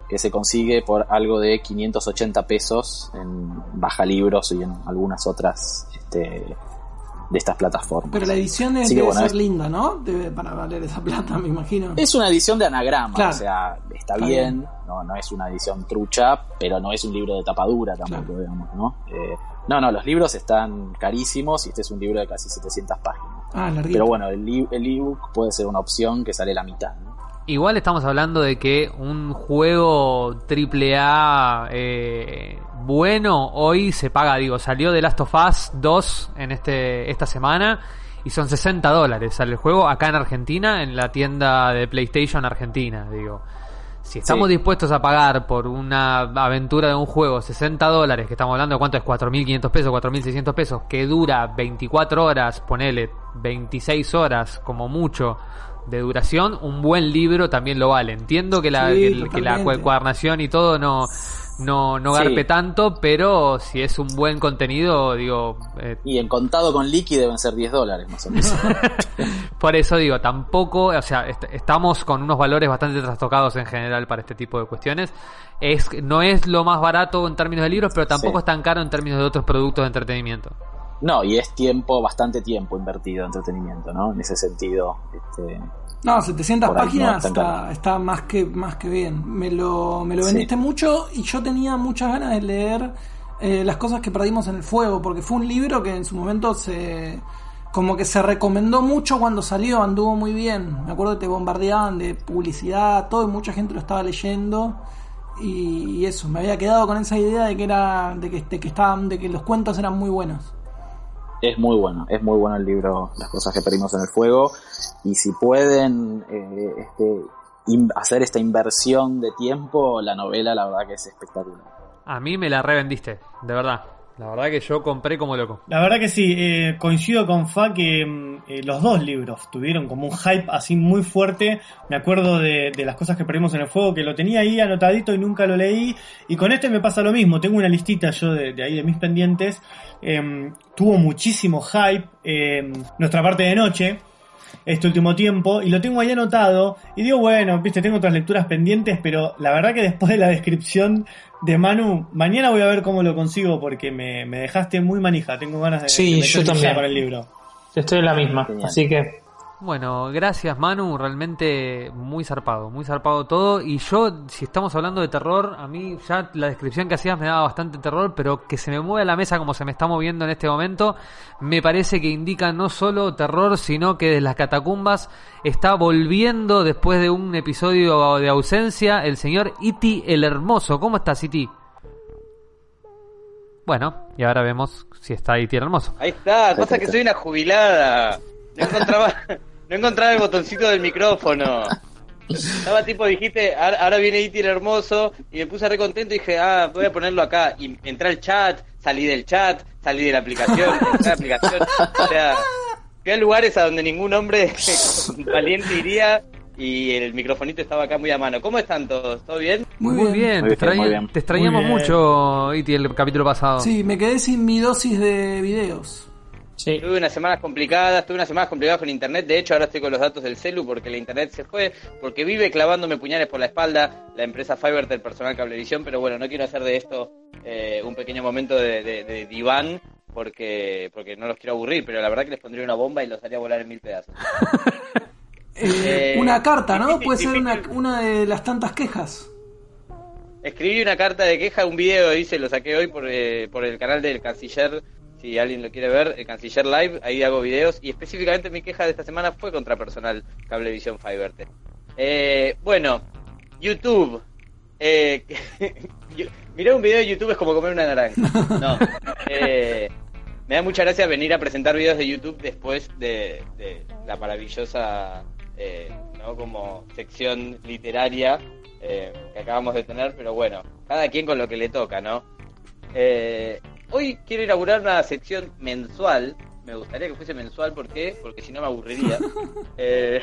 que se consigue por algo de 580 pesos en Baja Libros y en algunas otras este, de estas plataformas. Pero la edición debe, bueno, ser es- linda, ¿no? Debe para valer esa plata, me imagino. Es una edición de anagrama, Claro. o sea, está, Está bien, bien. No, no es una edición trucha, pero no es un libro de tapadura tampoco, Claro. digamos, ¿no? Eh, no, no, los libros están carísimos y este es un libro de casi 700 páginas. Ah, larguito. Pero bueno, el el ebook puede ser una opción que sale la mitad, ¿no? Igual estamos hablando de que un juego triple A eh, bueno hoy se paga, digo, salió de Last of Us 2 en este esta semana y son 60 dólares sale el juego acá en Argentina en la tienda de PlayStation Argentina, digo. Si estamos Sí. dispuestos a pagar por una aventura de un juego 60 dólares, que estamos hablando de cuánto es 4.500 pesos, 4.600 pesos, que dura 24 horas, ponele 26 horas como mucho de duración, un buen libro también lo vale. Entiendo que la, Sí, que, que la encuadernación y todo no, no, no Sí. garpe tanto, pero si es un buen contenido, digo, eh, Y en contado con liqui deben ser 10 dólares más o menos. por eso digo, tampoco, o sea, est- estamos con unos valores bastante trastocados en general para este tipo de cuestiones. Es, no es lo más barato en términos de libros, pero tampoco Sí. es tan caro en términos de otros productos de entretenimiento. No, y es tiempo, bastante tiempo invertido en entretenimiento, ¿no? En ese sentido. Este, No, 700 Por ahí no páginas está, está más que más que bien. Me lo, me lo Sí. vendiste mucho y yo tenía muchas ganas de leer eh, las cosas que perdimos en el fuego, porque fue un libro que en su momento se como que se recomendó mucho cuando salió, anduvo muy bien. Me acuerdo que te bombardeaban de publicidad, todo y mucha gente lo estaba leyendo. Y, y eso, me había quedado con esa idea de que era de que, de que estaban de que los cuentos eran muy buenos. Es muy bueno, es muy bueno el libro Las cosas que perdimos en el fuego. Y si pueden eh, este, hacer esta inversión de tiempo, la novela la verdad que es espectacular. A mí me la revendiste, de verdad. La verdad que yo compré como loco. La verdad que sí, eh, coincido con Fa que mm, eh, los dos libros tuvieron como un hype así muy fuerte. Me acuerdo de, de las cosas que perdimos en el fuego, que lo tenía ahí anotadito y nunca lo leí. Y con este me pasa lo mismo, tengo una listita yo de, de ahí de mis pendientes. Em, tuvo muchísimo hype em, nuestra parte de noche este último tiempo y lo tengo ahí anotado y digo, bueno, viste, tengo otras lecturas pendientes, pero la verdad que después de la descripción de Manu, mañana voy a ver cómo lo consigo porque me, me dejaste muy manija, tengo ganas de, Sí, de yo también. con el libro. Estoy en la misma, Genial. así que Bueno, gracias Manu, realmente muy zarpado, muy zarpado todo. Y yo, si estamos hablando de terror, a mí ya la descripción que hacías me daba bastante terror, pero que se me mueva la mesa como se me está moviendo en este momento, me parece que indica no solo terror, sino que desde las catacumbas está volviendo después de un episodio de ausencia el señor Iti el Hermoso. ¿Cómo estás, Iti? Bueno, y ahora vemos si está Iti el Hermoso. Ahí está, pasa que soy una jubilada. No encontraba, no encontraba el botoncito del micrófono. Estaba tipo, dijiste, ahora, viene Iti el hermoso, y me puse re contento y dije, ah, voy a ponerlo acá. Y entré al chat, salí del chat, salí de la aplicación, entré a la aplicación. O sea, fui a lugares a donde ningún hombre valiente iría y el microfonito estaba acá muy a mano. ¿Cómo están todos? ¿Todo bien? Muy, Muy bien. bien, Muy bien, extraña- muy bien. te extrañamos Muy bien. mucho, Iti, el capítulo pasado. Sí, me quedé sin mi dosis de videos. Sí. Tuve unas semanas complicadas, tuve unas semanas complicadas con internet. De hecho, ahora estoy con los datos del celu porque la internet se fue, porque vive clavándome puñales por la espalda la empresa Fiverr del personal Cablevisión. Pero bueno, no quiero hacer de esto eh, un pequeño momento de, de- de diván porque, porque no los quiero aburrir. Pero la verdad que les pondría una bomba y los haría volar en mil pedazos. Eh, Eh, una carta, ¿no? difícil, Puede ser una, una de las tantas quejas. Escribí una carta de queja, un video hice, lo saqué hoy por, eh, por el canal del Canciller, si alguien lo quiere ver, el Canciller Live, ahí hago videos y específicamente mi queja de esta semana fue contra personal Cablevisión Fiverr. Eh, bueno, YouTube. Eh, mirar un video de YouTube es como comer una naranja. No. Eh, me da mucha gracia venir a presentar videos de YouTube después de, de la maravillosa eh, ¿no? como sección literaria eh, que acabamos de tener, pero bueno, cada quien con lo que le toca, ¿no? Eh, hoy quiero inaugurar una sección mensual. Me gustaría que fuese mensual, ¿por qué? Porque si no me aburriría. Eh,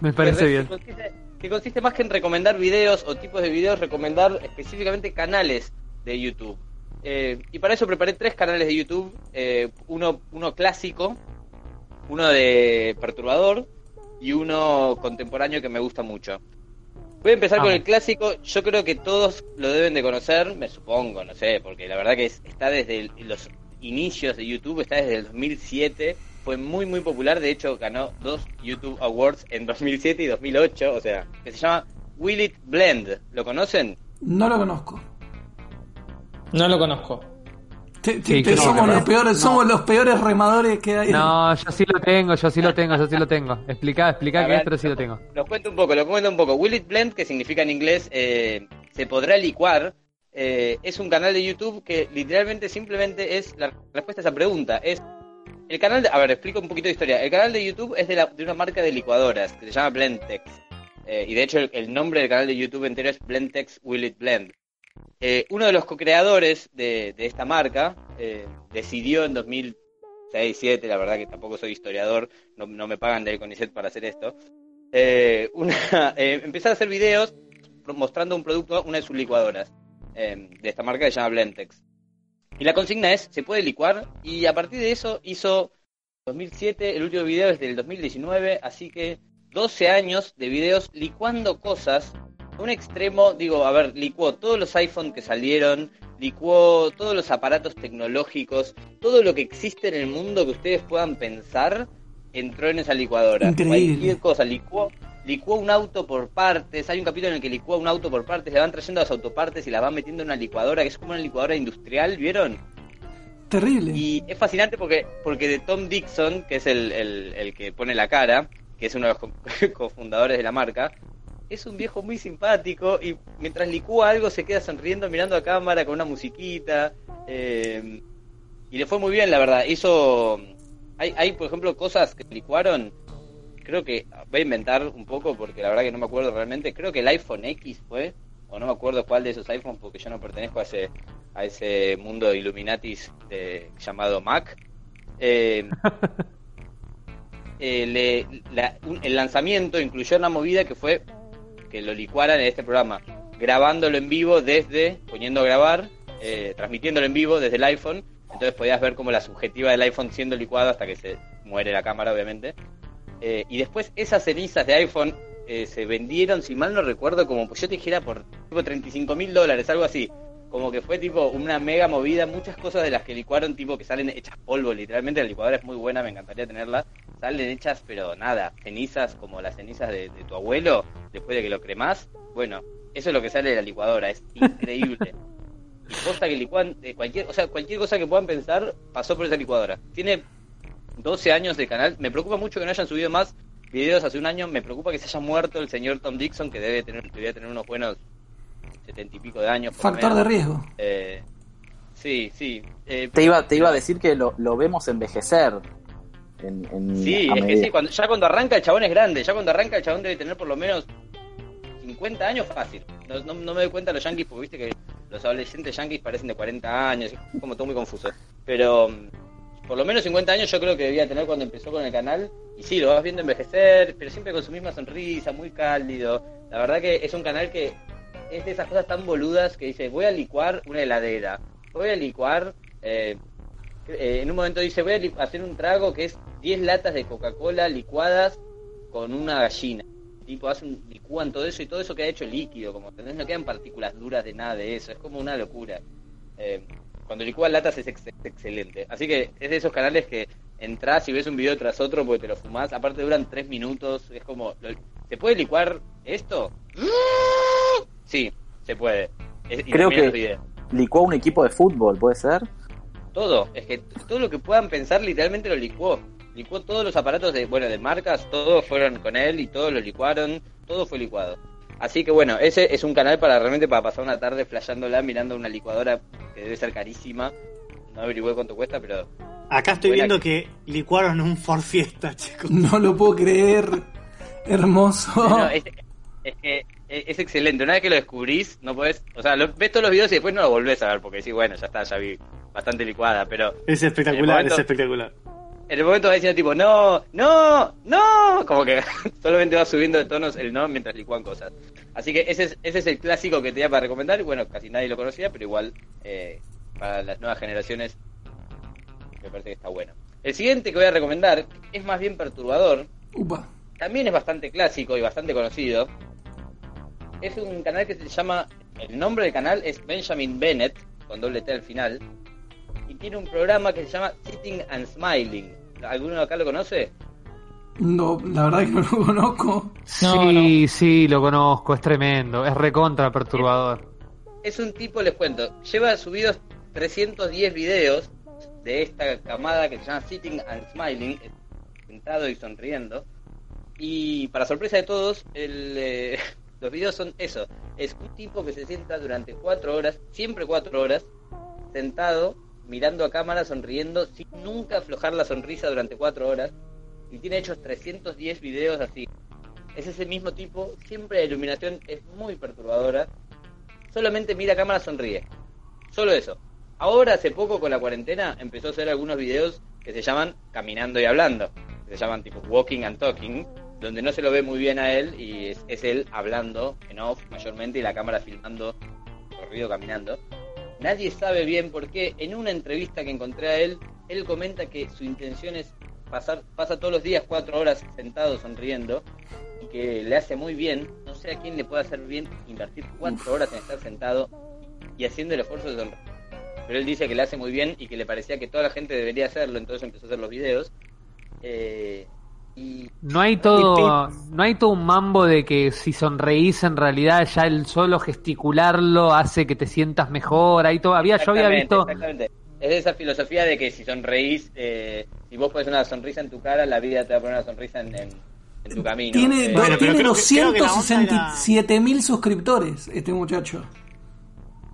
Me parece bien. Que consiste, que consiste más que en recomendar videos o tipos de videos, recomendar específicamente canales de YouTube. Eh, y para eso preparé tres canales de YouTube, eh, uno, uno clásico, uno de perturbador y uno contemporáneo que me gusta mucho. Voy a empezar con el clásico, yo creo que todos lo deben de conocer, me supongo, no sé, porque la verdad que es- está desde el- los inicios de YouTube, está desde el 2007, fue muy muy popular, de hecho ganó dos YouTube Awards en 2007 y 2008, o sea, que se llama Will It Blend, ¿lo conocen? No lo conozco. No lo conozco. Te- somos que- los peores, somos los peores remadores que hay. No, yo sí lo tengo, yo sí lo tengo, yo sí lo tengo. Explica, explica A qué ver, es, pero sí lo tengo. Los cuento un poco, lo cuento un poco. Will It Blend, que significa en inglés eh, se podrá licuar, eh, es un canal de YouTube que literalmente simplemente es la respuesta a esa pregunta. Es el canal de, a ver, explico un poquito de historia. El canal de YouTube es de, la- de una marca de licuadoras que se llama Blendtex. Eh, y de hecho el, el nombre del canal de YouTube entero es Blendtex Will It Blend. Eh, uno de los co-creadores de, de esta marca eh, decidió en 2006 2007, la verdad que tampoco soy historiador, no, no me pagan del CONICET para hacer esto. Eh, una, eh, empezar a hacer videos mostrando un producto, una de sus licuadoras eh, de esta marca que se llama Blentex. Y la consigna es, se puede licuar, y a partir de eso hizo 2007, el último video es del 2019, así que 12 años de videos licuando cosas un extremo, digo, a ver, licuó todos los iPhone que salieron, licuó todos los aparatos tecnológicos, todo lo que existe en el mundo que ustedes puedan pensar, entró en esa licuadora. Increíble. Cualquier cosa, licuó, licuó un auto por partes, hay un capítulo en el que licúa un auto por partes, le van trayendo las autopartes y las van metiendo en una licuadora, que es como una licuadora industrial, ¿vieron? Terrible. Y es fascinante porque, porque de Tom Dixon, que es el, el- el que pone la cara, que es uno de los co- cofundadores de la marca, es un viejo muy simpático y mientras licúa algo se queda sonriendo mirando a cámara con una musiquita. eh, y le fue muy bien, la verdad. Hizo... Hay, hay, por ejemplo, cosas que licuaron. Creo que... Voy a inventar un poco porque la verdad que no me acuerdo realmente. Creo que el iPhone X fue. O no me acuerdo cuál de esos iPhones porque yo no pertenezco a ese, a ese mundo de Illuminatis de- llamado Mac. Eh, eh, le- la- un- el lanzamiento incluyó una movida que fue que lo licuaran en este programa, grabándolo en vivo desde, poniendo a grabar, eh, transmitiéndolo en vivo desde el iPhone, entonces podías ver como la subjetiva del iPhone siendo licuado hasta que se muere la cámara, obviamente. Eh, y después esas cenizas de iPhone eh, se vendieron, si mal no recuerdo, como pues yo te dijera por tipo 35 mil dólares, algo así. Como que fue tipo una mega movida, muchas cosas de las que licuaron, tipo que salen hechas polvo, literalmente la licuadora es muy buena, me encantaría tenerla. Salen hechas, pero nada, cenizas como las cenizas de, de tu abuelo, después de que lo cremás. Bueno, eso es lo que sale de la licuadora, es increíble. y posta que licuan de cualquier, o sea, cualquier cosa que puedan pensar pasó por esa licuadora. Tiene 12 años de canal, me preocupa mucho que no hayan subido más videos hace un año, me preocupa que se haya muerto el señor Tom Dixon, que debe tener, debería tener unos buenos setenta y pico de años. por lo Factor de menos. riesgo. Eh, sí, sí. eh, Te iba, te iba a decir que lo, lo vemos envejecer. En, en- Sí, es que sí, cuando, ya cuando arranca el chabón es grande, ya cuando arranca el chabón debe tener por lo menos 50 años fácil. No, no, no me doy cuenta de los yankees porque viste que los adolescentes yankees parecen de 40 años, es como todo muy confuso. Pero mm, por lo menos 50 años yo creo que debía tener cuando empezó con el canal. Y sí, lo vas viendo envejecer, pero siempre con su misma sonrisa, muy cálido. La verdad que es un canal que es de esas cosas tan boludas que dice, voy a licuar una heladera, voy a licuar... eh, eh, en un momento dice, voy a hacer un trago que es 10 latas de Coca-Cola licuadas con una gallina. Tipo, hacen, licúan todo eso y todo eso queda hecho líquido, como ¿entendés? no quedan partículas duras de nada de eso, es como una locura. Eh, cuando licúan latas es ex- excelente. Así que es de esos canales que entras y ves un video tras otro porque te lo fumás, aparte duran 3 minutos, es como, ¿se puede licuar esto? Sí, se puede. Es- Creo que licuó un equipo de fútbol, ¿puede ser? Todo, es que todo lo que puedan pensar literalmente lo licuó. Licuó todos los aparatos de, bueno, de marcas, todos fueron con él y todos lo licuaron, todo fue licuado. Así que bueno, ese es un canal para realmente para pasar una tarde flasheándola mirando una licuadora que debe ser carísima. No averigüé cuánto cuesta, pero Acá estoy viendo que- que licuaron un Ford Fiesta, chicos. No lo puedo creer. Hermoso. No, es, es que es, excelente. Una vez que lo descubrís, no podés, o sea, lo- ves todos los videos y después no lo volvés a ver porque decís, bueno, ya está, ya vi bastante licuada, pero Es espectacular, momento- es espectacular. En el momento va diciendo tipo, no, no, no, como que solamente va subiendo de tonos el no mientras licuan cosas. Así que ese es, ese es el clásico que tenía para recomendar. y Bueno, casi nadie lo conocía, pero igual eh, para las nuevas generaciones me parece que está bueno. El siguiente que voy a recomendar es más bien perturbador. Upa. También es bastante clásico y bastante conocido. Es un canal que se llama, el nombre del canal es Benjamin Bennett, con doble T al final. Y tiene un programa que se llama Sitting and Smiling. ¿Alguno acá lo conoce? No, la verdad que no lo conozco. No, sí, sí, lo conozco, es tremendo, es recontra perturbador. Es un tipo, les cuento, lleva subidos 310 videos de esta camada que se llama Sitting and Smiling, sentado y sonriendo. Y para sorpresa de todos, el, eh, los videos son eso. Es un tipo que se sienta durante cuatro horas, siempre cuatro horas, sentado, mirando a cámara, sonriendo, sin nunca aflojar la sonrisa durante cuatro horas. Y tiene hechos 310 videos así. Es ese mismo tipo, siempre la iluminación es muy perturbadora. Solamente mira a cámara, sonríe. Solo eso. Ahora, hace poco con la cuarentena, empezó a hacer algunos videos que se llaman Caminando y Hablando. Se llaman tipo Walking and Talking, donde no se lo ve muy bien a él y es, es él hablando en off mayormente y la cámara filmando corrido caminando. Nadie sabe bien por qué. En una entrevista que encontré a él, él comenta que su intención es pasar, pasa todos los días cuatro horas sentado sonriendo y que le hace muy bien. No sé a quién le puede hacer bien invertir cuatro horas en estar sentado y haciendo el esfuerzo de sonreír. Pero él dice que le hace muy bien y que le parecía que toda la gente debería hacerlo, entonces empezó a hacer los videos. Eh, No hay todo, no hay todo un mambo de que si sonreís en realidad ya el solo gesticularlo hace que te sientas mejor. Ahí todavía yo había visto exactamente. Es de esa filosofía de que si sonreís, eh, si vos pones una sonrisa en tu cara, la vida te va a poner una sonrisa en, en- en tu camino. Tiene, Eh, Bueno, tiene creo que- creo que la onda 267 mil suscriptores este muchacho.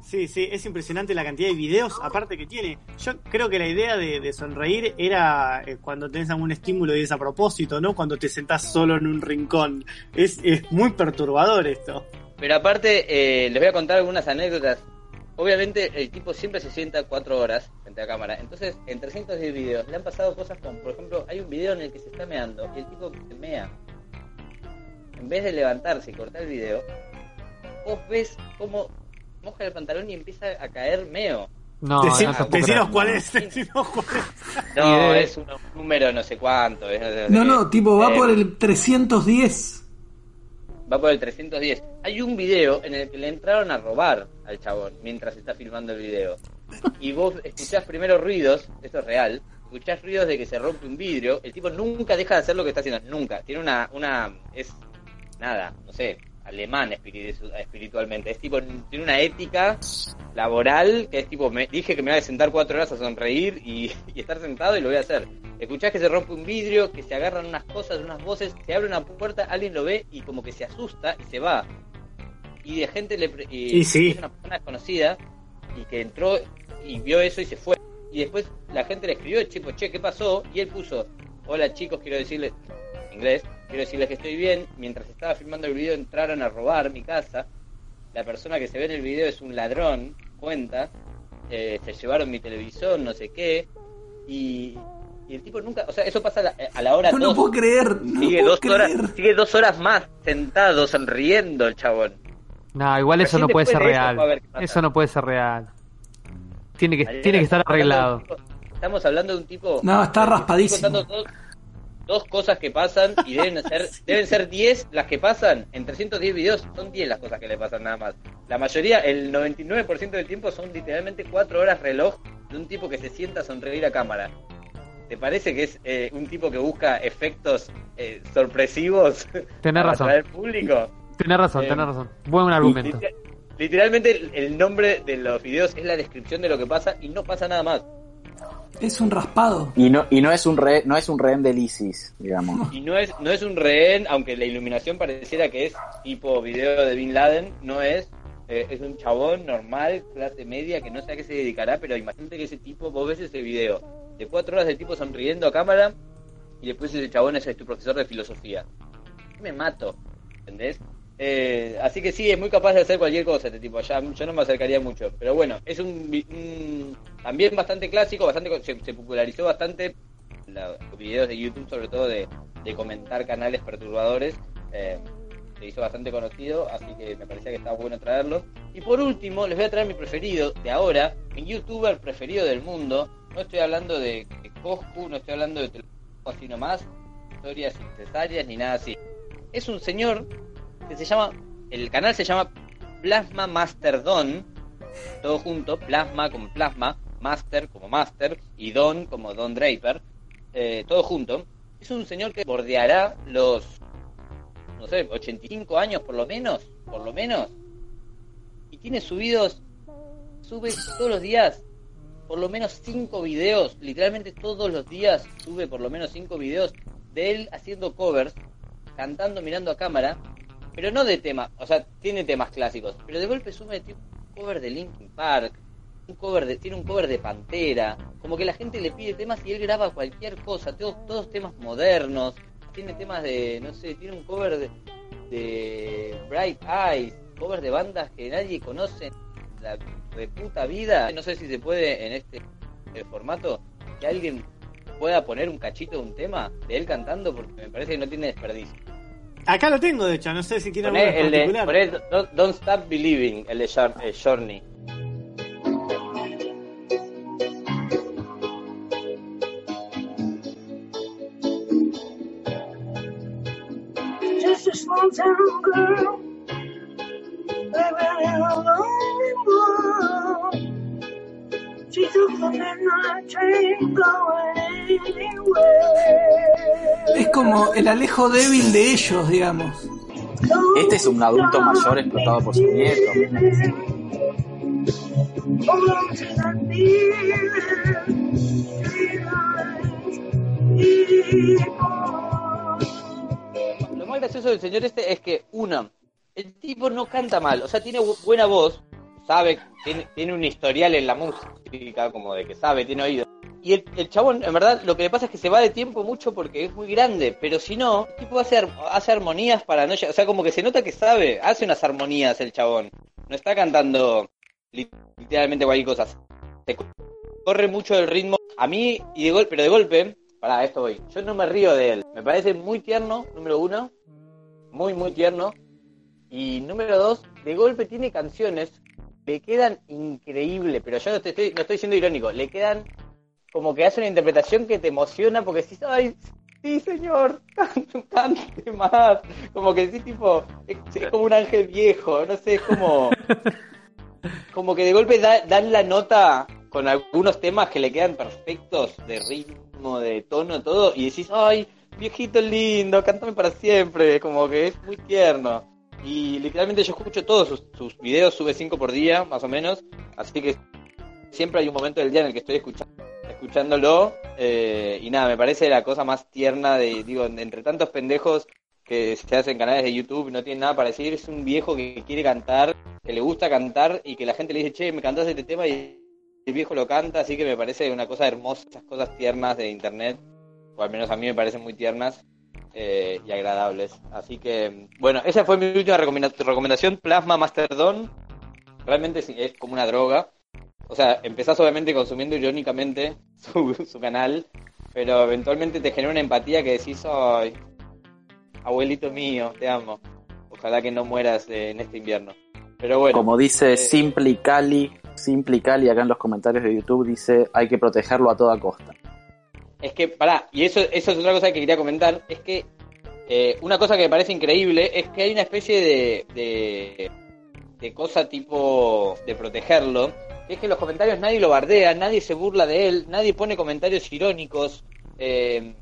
Sí, sí, es impresionante la cantidad de videos aparte que tiene. Yo creo que la idea de, sonreír era eh, cuando tenés algún estímulo y es a propósito, ¿no? Cuando te sentás solo en un rincón. Es, es muy perturbador esto. Pero aparte, eh, les voy a contar algunas anécdotas. Obviamente, el tipo siempre se sienta cuatro horas frente a la cámara. Entonces, en 310 videos le han pasado cosas como, por ejemplo, hay un video en el que se está meando y el tipo se mea. En vez de levantarse y cortar el video, vos ves cómo moja el pantalón y empieza a caer meo. no, Decí- no decinos cuál es, decinos cuál es. No, es un número no sé cuánto. es no sé No, tipo, va Eh, por el 310. Va por el 310. Hay un video en el que le entraron a robar al chabón mientras está filmando el video. Y vos escuchás primero ruidos, esto es real, escuchás ruidos de que se rompe un vidrio, el tipo nunca deja de hacer lo que está haciendo, nunca. Tiene una, una, es, nada, no sé, alemán espiritu- espiritualmente. Es tipo, tiene una ética laboral que es tipo, me dije que me voy a sentar cuatro horas a sonreír y, y estar sentado y lo voy a hacer. Escuchás que se rompe un vidrio, que se agarran unas cosas, unas voces, se abre una puerta, alguien lo ve y como que se asusta y se va. Y de gente le... Y sí. Es una persona desconocida y que entró y vio eso y se fue. Y después la gente le escribió, tipo, che, ¿qué pasó? Y él puso, hola chicos, quiero decirles, inglés, quiero decirles que estoy bien. Mientras estaba filmando el video entraron a robar mi casa. La persona que se ve en el video es un ladrón cuenta, eh, se llevaron mi televisor, no sé qué, y, y el tipo nunca, o sea, eso pasa a la, a la hora No, no dos. puedo creer. No sigue puedo dos horas, creer. sigue dos horas más sentado, sonriendo el chabón. No, igual eso Recién no puede ser eso real. Eso no puede ser real. Tiene que, tiene que estar arreglado. Estamos hablando de un tipo. No, está estoy raspadísimo. contando dos cosas que pasan y deben ser deben ser 10 las que pasan. En 310 videos son 10 las cosas que le pasan nada más. La mayoría, el 99% del tiempo son literalmente 4 horas reloj de un tipo que se sienta a sonreír a cámara. ¿Te parece que es eh, un tipo que busca efectos eh, sorpresivos Tenés para razón. atraer público? Tenés razón, Eh, tenés razón. Buen argumento. Liter- Literalmente el, el nombre de los videos es la descripción de lo que pasa y no pasa nada más. Es un raspado. Y no, y no es un re, no es un rehén del ISIS, digamos. Y no es, no es un rehén, aunque la iluminación pareciera que es tipo video de Bin Laden, no es. Eh, es un chabón normal, clase media, que no sé a qué se dedicará, pero imagínate que ese tipo, vos ves ese video de cuatro horas del tipo sonriendo a cámara y después ese chabón es tu profesor de filosofía. Me mato, ¿entendés? Eh, así que sí, es muy capaz de hacer cualquier cosa este tipo. Ya, yo no me acercaría mucho. Pero bueno, es un, un- también bastante clásico, bastante se, se popularizó bastante la- los videos de YouTube, sobre todo de, comentar canales perturbadores. eh, se hizo bastante conocido, así que me parecía que estaba bueno traerlo. Y por último, les voy a traer mi preferido de ahora, mi youtuber preferido del mundo. No estoy hablando de, de no estoy hablando de así nomás, historias innecesarias ni nada así. Es un señor que se llama, el canal se llama Plasma Master Don, todo junto, Plasma como Plasma, Master como Master y Don como Don Draper, eh, todo junto. Es un señor que bordeará los, no sé, 85 años por lo menos, por lo menos, y tiene subidos, sube todos los días, por lo menos 5 videos, literalmente todos los días sube por lo menos 5 videos de él haciendo covers, cantando, mirando a cámara, pero no de tema, o sea, tiene temas clásicos, pero de golpe tipo un cover de Linkin Park, un cover de, tiene un cover de Pantera, como que la gente le pide temas y él graba cualquier cosa, todos, todos temas modernos, tiene temas de, no sé, tiene un cover de, de Bright Eyes, covers de bandas que nadie conoce la de puta vida, no sé si se puede en este eh, formato, que alguien pueda poner un cachito de un tema de él cantando, porque me parece que no tiene desperdicio. Acá lo tengo, de hecho, no sé si quiere alguno Poné el de, poné Don't, Don't Stop Believing, el de eh, Journey. Just a small town girl living in a lonely world. She took the midnight train going anywhere. Es como el Alejo débil de ellos, digamos. Este es un adulto mayor explotado por su nieto. Lo más gracioso del señor este es que, uno, el tipo no canta mal, o sea, tiene bu- buena voz, sabe, tiene, tiene un historial en la música, como de que sabe, tiene oído. Y el, el chabón, en verdad, lo que le pasa es que se va de tiempo mucho porque es muy grande, pero si no, tipo hace, hace armonías para no... O sea, como que se nota que sabe, hace unas armonías el chabón. No está cantando li- literalmente cualquier cosa. Se co- corre mucho el ritmo. A mí, y de golpe, pero de golpe, para esto voy. Yo no me río de él. Me parece muy tierno, número uno. Muy, muy tierno. Y número dos, de golpe tiene canciones. Le quedan increíble, pero yo no te estoy, no estoy siendo irónico. Le quedan como que hace una interpretación que te emociona porque decís, ay, sí, señor, cante, cante más. Como que sí, tipo, es, es como un ángel viejo, no sé, es como. Como que de golpe da- dan la nota con algunos temas que le quedan perfectos de ritmo, de tono, todo, y decís, ay, viejito lindo, cántame para siempre, como que es muy tierno. Y literalmente yo escucho todos sus, sus videos, sube 5 por día, más o menos, así que siempre hay un momento del día en el que estoy escuchando, escuchándolo, eh, y nada, me parece la cosa más tierna de, digo, entre tantos pendejos que se hacen canales de YouTube, no tienen nada para decir, es un viejo que quiere cantar, que le gusta cantar y que la gente le dice, che, me cantas este tema y el viejo lo canta, así que me parece una cosa hermosa, esas cosas tiernas de internet, o al menos a mí me parecen muy tiernas eh, y agradables. Así que, bueno, esa fue mi última recomenda- recomendación, Plasma Masterdon. realmente es, es como una droga. O sea, empezás obviamente consumiendo irónicamente su, su canal, pero eventualmente te genera una empatía que decís, ay, abuelito mío, te amo. Ojalá que no mueras eh, en este invierno. Pero bueno. Como dice eh, Simply Cali, Simply Cali acá en los comentarios de YouTube dice hay que protegerlo a toda costa. Es que, pará, y eso, eso es otra cosa que quería comentar, es que eh, una cosa que me parece increíble es que hay una especie de, de, cosa tipo de protegerlo, que es que los comentarios nadie lo bardea, nadie se burla de él, nadie pone comentarios irónicos, eh,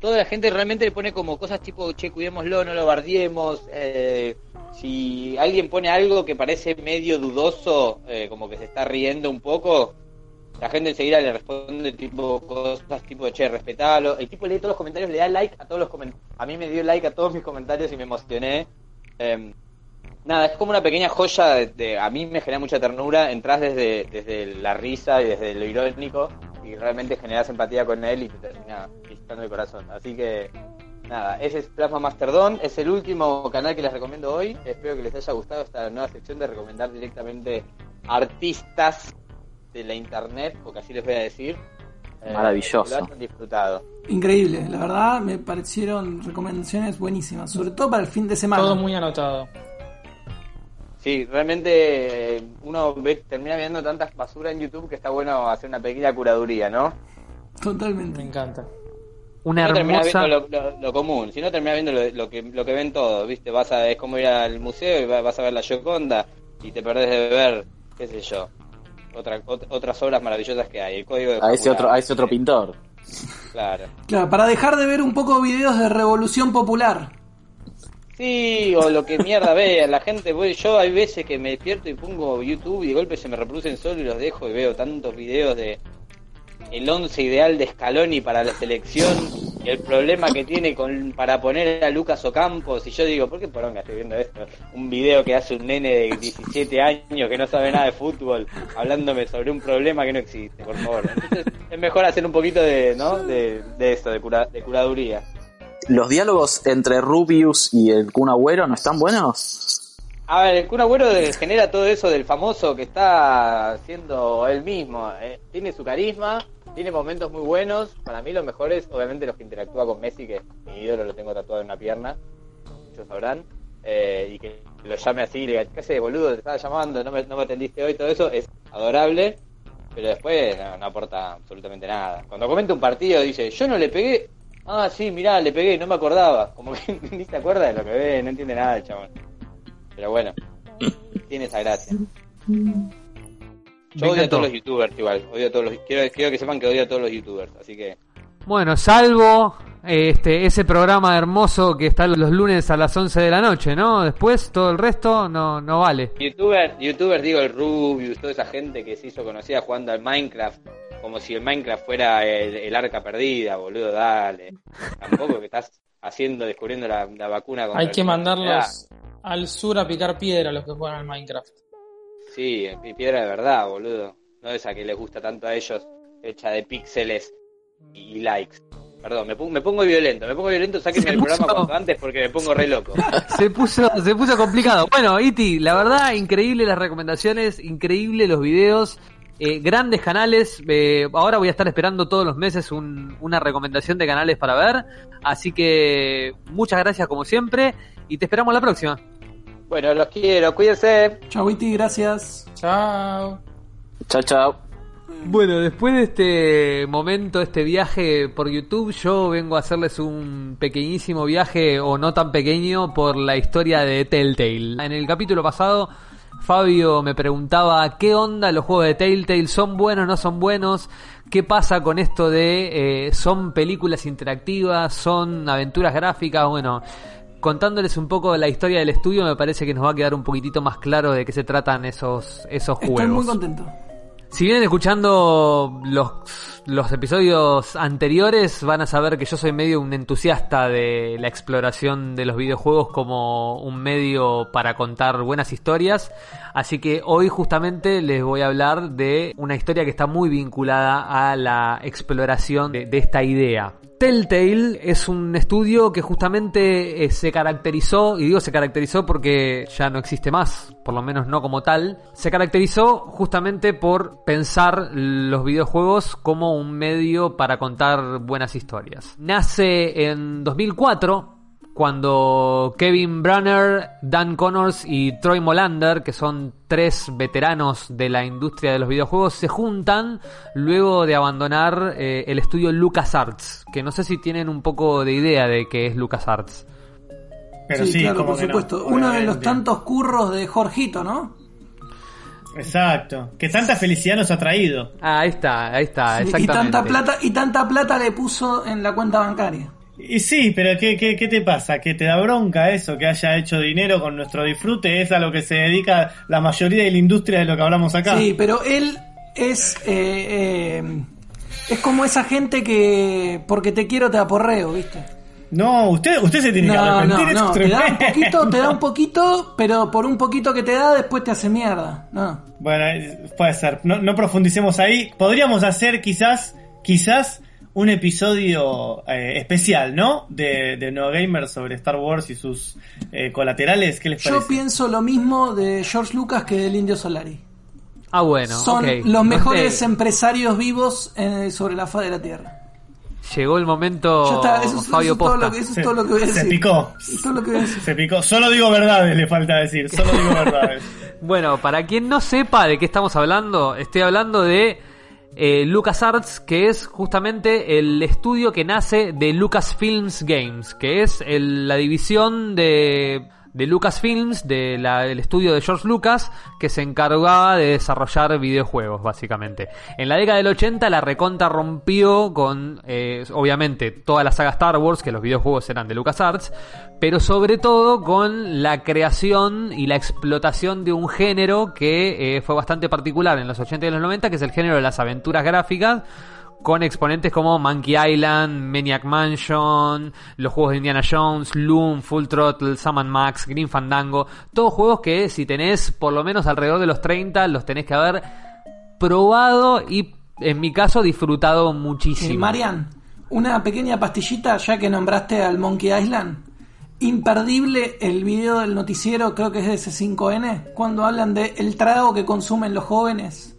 toda la gente realmente le pone como cosas tipo, che, cuidémoslo, no lo bardiemos, eh, si alguien pone algo que parece medio dudoso, eh, como que se está riendo un poco, la gente enseguida le responde tipo cosas tipo, che, respetalo. El tipo lee todos los comentarios, le da like a todos los comentarios. A mí me dio like a todos mis comentarios y me emocioné. Eh, nada, es como una pequeña joya. De, a mí me genera mucha ternura. Entrás desde, desde la risa y desde lo irónico y realmente generas empatía con él y te termina visitando el corazón. Así que, nada, ese es Plasma Masterdon. Es el último canal que les recomiendo hoy. Espero que les haya gustado esta nueva sección de recomendar directamente artistas de la internet, porque así les voy a decir. Eh, Maravilloso. que Lo hayan disfrutado. Increíble, la verdad me parecieron recomendaciones buenísimas, sobre todo para el fin de semana. Todo muy anotado. Sí, realmente eh, uno ve- termina viendo tantas basura en YouTube que está bueno hacer una pequeña curaduría, ¿no? Me Totalmente. encanta. Una Si no terminás hermosa. viendo lo, lo- lo común, si no terminás viendo lo, lo que, lo que ven todos, ¿viste? Vas a, es como ir al museo y va- vas a ver la Gioconda y te perdés de ver, qué sé yo, otra, ot- otras obras maravillosas que hay. El código de A ese otro, a ese otro pintor. Claro. Claro, para dejar de ver un poco videos de revolución popular. Sí, o lo que mierda vea, la gente, voy, yo hay veces que me despierto y pongo YouTube y de golpe se me reproducen solo y los dejo y veo tantos videos de el once ideal de Scaloni para la selección y el problema que tiene con para poner a Lucas Ocampos y yo digo, ¿por qué poronga estoy viendo esto? Un video que hace un nene de 17 años que no sabe nada de fútbol hablándome sobre un problema que no existe, por favor. Entonces es mejor hacer un poquito de, ¿no? De, de esto, de, cura, de curaduría. ¿Los diálogos entre Rubius y el Kun Agüero no están buenos? A ver, el Kun Agüero genera todo eso del famoso que está siendo él mismo. eh. Tiene su carisma, tiene momentos muy buenos. Para mí los mejores, obviamente los que interactúa con Messi, que mi ídolo lo tengo tatuado en una pierna, muchos sabrán. eh, y que lo llame así, le diga, ¿qué haces, boludo? Te estaba llamando, no me, no me atendiste hoy, todo eso es adorable. Pero después no, no aporta absolutamente nada. Cuando comenta un partido dice, yo no le pegué. Ah, sí, mirá, le pegué, no me acordaba. Como que ni se acuerda de lo que ve, no entiende nada el chabón. Pero bueno, tiene esa gracia. Yo odio a todos los youtubers igual. Odio a todos los, quiero, quiero que sepan que odio a todos los youtubers. Así que Bueno, salvo este ese programa hermoso que está los lunes a las 11 de la noche, ¿no? Después todo el resto no, no vale. youtubers, youtubers digo el Rubius, toda esa gente que se hizo conocida jugando al Minecraft. Como si el Minecraft fuera el, el arca perdida, boludo, dale. Tampoco que estás haciendo, descubriendo la, la vacuna contra Hay que mandarlos al sur a picar piedra los que juegan al Minecraft. Sí, pi- piedra de verdad, boludo. No esa que les gusta tanto a ellos, hecha de píxeles y likes. Perdón, me pongo, me pongo violento, me pongo violento, sáquenme el programa puso- cuanto antes porque me pongo re loco. Se puso, se puso complicado. Bueno, Iti, la verdad, increíble las recomendaciones, increíble los videos, eh, grandes canales. eh, ahora voy a estar esperando todos los meses un- una recomendación de canales para ver. Así que muchas gracias como siempre y te esperamos la próxima. Bueno, los quiero, cuídense. Chau, Iti, gracias. Chao. Chao, chao. Bueno, después de este momento, este viaje por YouTube, yo vengo a hacerles un pequeñísimo viaje, o no tan pequeño, por la historia de Telltale. En el capítulo pasado, Fabio me preguntaba qué onda los juegos de Telltale, son buenos, no son buenos, qué pasa con esto de eh, son películas interactivas, son aventuras gráficas, bueno. Contándoles un poco de la historia del estudio, me parece que nos va a quedar un poquitito más claro de qué se tratan esos, esos juegos. Estoy muy contento. Si vienen escuchando los, los episodios anteriores, van a saber que yo soy medio un entusiasta de la exploración de los videojuegos como un medio para contar buenas historias. Así que hoy justamente les voy a hablar de una historia que está muy vinculada a la exploración de, de esta idea. Telltale es un estudio que justamente eh, se caracterizó, y digo se caracterizó porque ya no existe más, por lo menos no como tal, se caracterizó justamente por pensar los videojuegos como un medio para contar buenas historias. Nace en 2004 cuando Kevin Brunner, Dan Connors y Troy Molander, que son tres veteranos de la industria de los videojuegos, se juntan luego de abandonar eh, el estudio LucasArts, que no sé si tienen un poco de idea de qué es LucasArts. Pero sí, sí, claro, por no, supuesto. Uno de los tantos curros de Jorgito, ¿no? Exacto. Que tanta felicidad nos ha traído. Ah, ahí está, ahí está, Sí, y exactamente. tanta plata y tanta plata le puso en la cuenta bancaria. Y sí, pero ¿qué, qué, qué te pasa? ¿Que te da bronca eso? Que haya hecho dinero con nuestro disfrute. Es a lo que se dedica la mayoría de la industria de lo que hablamos acá. Sí, pero él es eh, eh, es como esa gente que porque te quiero te aporreo, ¿viste? No, usted, usted se tiene que arrepentir. no, no, te da un poquito, te da un poquito, pero por un poquito que te da después te hace mierda. No. Bueno, eh, puede ser. No, no profundicemos ahí. Podríamos hacer quizás, quizás un episodio eh, especial, ¿no? De, de No Gamer sobre Star Wars y sus eh, colaterales. ¿Qué les parece? Yo pienso lo mismo de George Lucas que del Indio Solari. Ah, bueno, Son los mejores empresarios vivos eh, sobre la faz de la Tierra. Llegó el momento Ya está, eso, es- eso Fabio es todo Posta. lo que, eso es Se- todo lo que voy a se decir. picó. Eso es todo lo que voy a decir. Se picó. Solo digo verdades, le falta decir. Solo digo verdades. Bueno, para quien no sepa de qué estamos hablando, estoy hablando de eh, LucasArts, que es justamente el estudio que nace de Lucasfilms Games, que es el- la división de, de Lucasfilms, de la- del estudio de George Lucas, que se encargaba de desarrollar videojuegos, básicamente. En la década del 80 la reconta rompió con, eh, obviamente, toda la saga Star Wars, que los videojuegos eran de LucasArts, pero sobre todo con la creación y la explotación de un género que eh, fue bastante particular en los 80 y los 90, que es el género de las aventuras gráficas, con exponentes como Monkey Island, Maniac Mansion, los juegos de Indiana Jones, Loom, Full Throttle, Sam Max, Green Fandango, todos juegos que si tenés por lo menos alrededor de los 30 los tenés que haber probado y en mi caso disfrutado Eh, muchísimo. Marian, una pequeña pastillita, ya que nombraste al Monkey Island. Imperdible el video del noticiero, creo que es de C5N, cuando hablan de el trago que consumen los jóvenes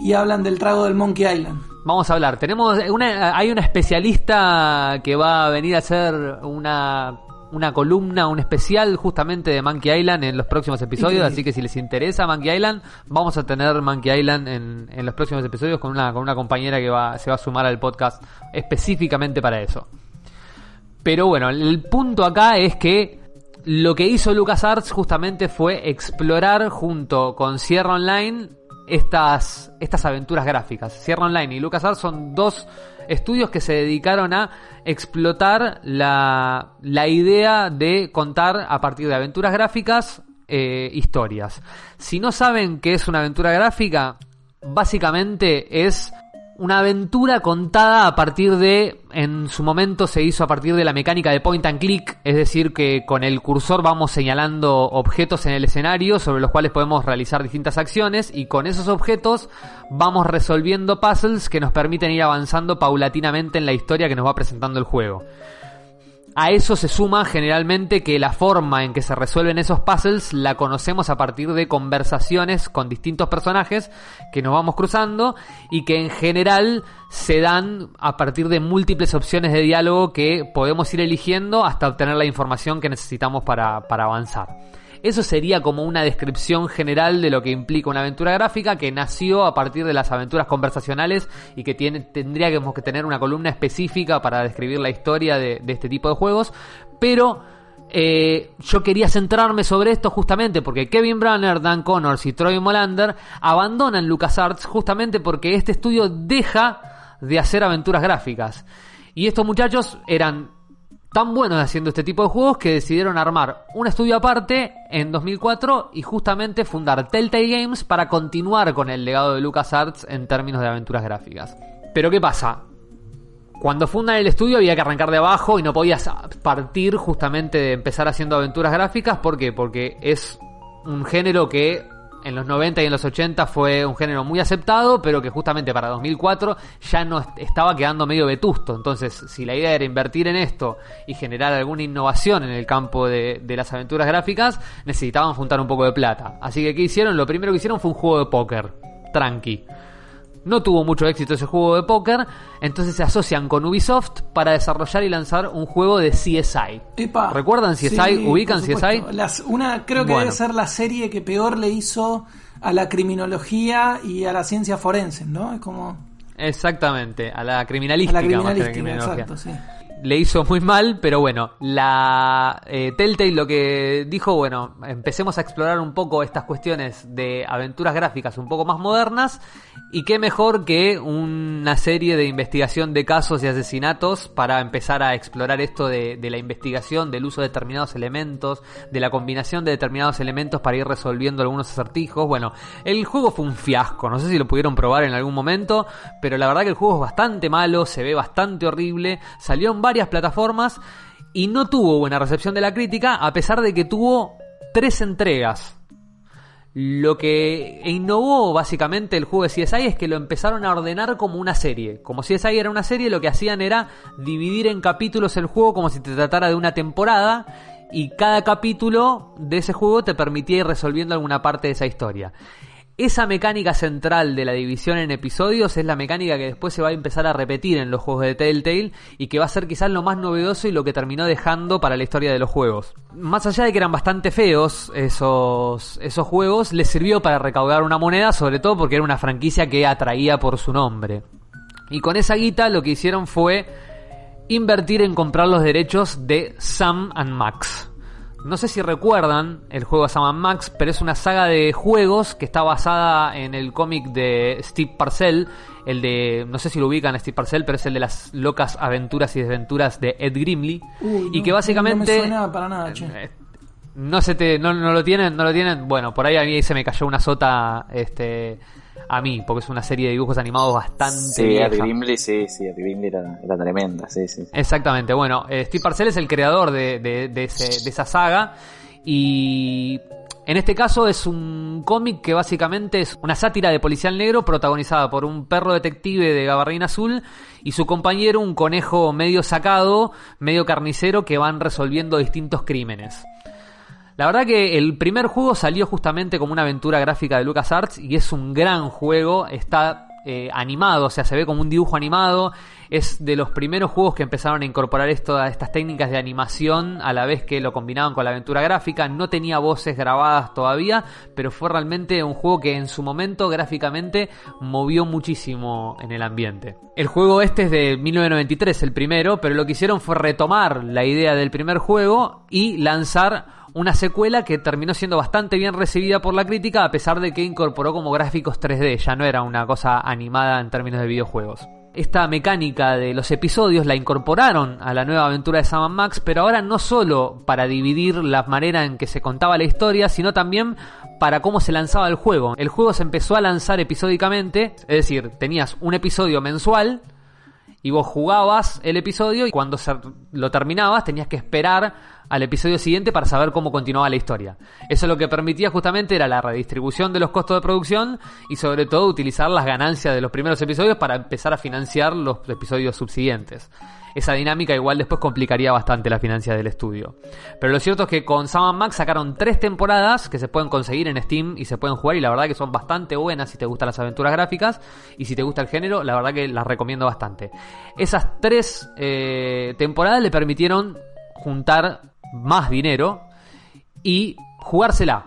y hablan del trago del Monkey Island. Vamos a hablar. Tenemos una, hay una especialista que va a venir a hacer una, una columna, un especial justamente de Monkey Island en los próximos episodios. Así que si les interesa Monkey Island, vamos a tener Monkey Island en, en los próximos episodios con una, con una compañera que va, se va a sumar al podcast específicamente para eso. Pero bueno, el punto acá es que lo que hizo LucasArts justamente fue explorar junto con Sierra Online estas, estas aventuras gráficas. Sierra Online y LucasArts son dos estudios que se dedicaron a explotar la, la idea de contar a partir de aventuras gráficas eh, historias. Si no saben qué es una aventura gráfica, básicamente es una aventura contada a partir de, en su momento se hizo a partir de la mecánica de point and click, es decir, que con el cursor vamos señalando objetos en el escenario sobre los cuales podemos realizar distintas acciones y con esos objetos vamos resolviendo puzzles que nos permiten ir avanzando paulatinamente en la historia que nos va presentando el juego. A eso se suma generalmente que la forma en que se resuelven esos puzzles la conocemos a partir de conversaciones con distintos personajes que nos vamos cruzando y que en general se dan a partir de múltiples opciones de diálogo que podemos ir eligiendo hasta obtener la información que necesitamos para, para avanzar. Eso sería como una descripción general de lo que implica una aventura gráfica que nació a partir de las aventuras conversacionales y que tiene, tendríamos que tener una columna específica para describir la historia de, este tipo de juegos. Pero eh, yo quería centrarme sobre esto justamente porque Kevin Brunner, Dan Connors y Troy Molander abandonan LucasArts justamente porque este estudio deja de hacer aventuras gráficas. Y estos muchachos eran tan buenos haciendo este tipo de juegos que decidieron armar un estudio aparte en 2004 y justamente fundar Telltale Games para continuar con el legado de LucasArts en términos de aventuras gráficas. Pero ¿qué pasa? Cuando fundan el estudio había que arrancar de abajo y no podías partir justamente de empezar haciendo aventuras gráficas. ¿Por qué? Porque es un género que en los 90 y en los 80 fue un género muy aceptado, pero que justamente para 2004 ya no est- estaba quedando medio vetusto. Entonces, si la idea era invertir en esto y generar alguna innovación en el campo de, de las aventuras gráficas, necesitaban juntar un poco de plata. Así que, ¿qué hicieron? Lo primero que hicieron fue un juego de póker. Tranqui. No tuvo mucho éxito ese juego de póker, entonces se asocian con Ubisoft para desarrollar y lanzar un juego de CSI. Epa. ¿Recuerdan CSI? Sí, ¿Ubican. CSI? Las- una, creo que Bueno. debe ser la serie que peor le hizo a la criminología y a la ciencia forense, ¿no? Es como... Exactamente, a la A criminalística. la más que a la criminalística, exacto, sí. Le hizo muy mal, pero bueno, la eh, Telltale lo que dijo, bueno, empecemos a explorar un poco estas cuestiones de aventuras gráficas un poco más modernas y qué mejor que una serie de investigación de casos y asesinatos para empezar a explorar esto de, de la investigación, del uso de determinados elementos, de la combinación de determinados elementos para ir resolviendo algunos acertijos. Bueno, el juego fue un fiasco, no sé si lo pudieron probar en algún momento, pero la verdad que el juego es bastante malo, se ve bastante horrible, salió en varias plataformas y no tuvo buena recepción de la crítica a pesar de que tuvo tres entregas. Lo que innovó básicamente el juego de CSI es que lo empezaron a ordenar como una serie. Como CSI era una serie, lo que hacían era dividir en capítulos el juego como si te tratara de una temporada y cada capítulo de ese juego te permitía ir resolviendo alguna parte de esa historia. Esa mecánica central de la división en episodios es la mecánica que después se va a empezar a repetir en los juegos de Telltale y que va a ser quizás lo más novedoso y lo que terminó dejando para la historia de los juegos. Más allá de que eran bastante feos esos, esos juegos, les sirvió para recaudar una moneda, sobre todo porque era una franquicia que atraía por su nombre. Y con esa guita lo que hicieron fue invertir en comprar los derechos de Sam and Max. No sé si recuerdan el juego Sam and Max, pero es una saga de juegos que está basada en el cómic de Steve Parcell, el de, no sé si lo ubican a Steve Parcell, pero es el de las locas aventuras y desventuras de Ed Grimley. Uy, y no, que básicamente... No me suena para nada, che. Eh, no se te, no, no lo tienen, no lo tienen. Bueno, por ahí a mí se me cayó una sota, este, a mí, porque es una serie de dibujos animados bastante Sí, vieja. Grimley, sí, sí, Grimley era, era tremenda, sí, sí. Exactamente, bueno, eh, Steve Parcell es el creador de, de- de ese- de esa saga y en este caso es un cómic que básicamente es una sátira de policial negro protagonizada por un perro detective de gabardina azul y su compañero, un conejo medio sacado, medio carnicero que van resolviendo distintos crímenes. La verdad que el primer juego salió justamente como una aventura gráfica de LucasArts y es un gran juego, está eh, animado, o sea, se ve como un dibujo animado, es de los primeros juegos que empezaron a incorporar estas técnicas de animación a la vez que lo combinaban con la aventura gráfica, no tenía voces grabadas todavía, pero fue realmente un juego que en su momento gráficamente movió muchísimo en el ambiente. El juego este es de 1993, el primero, pero lo que hicieron fue retomar la idea del primer juego y lanzar una secuela que terminó siendo bastante bien recibida por la crítica a pesar de que incorporó como gráficos 3D, ya no era una cosa animada en términos de videojuegos. Esta mecánica de los episodios la incorporaron a la nueva aventura de Sam Max, pero ahora no solo para dividir la manera en que se contaba la historia, sino también para cómo se lanzaba el juego. El juego se empezó a lanzar episódicamente, es decir, tenías un episodio mensual, y vos jugabas el episodio y cuando lo terminabas tenías que esperar al episodio siguiente para saber cómo continuaba la historia. Eso lo que permitía justamente era la redistribución de los costos de producción y sobre todo utilizar las ganancias de los primeros episodios para empezar a financiar los episodios subsiguientes. Esa dinámica igual después complicaría bastante la financia del estudio. Pero lo cierto es que con Sam Max sacaron tres temporadas que se pueden conseguir en Steam y se pueden jugar y la verdad que son bastante buenas si te gustan las aventuras gráficas y si te gusta el género, la verdad que las recomiendo bastante. Esas tres eh, temporadas le permitieron juntar más dinero y jugársela.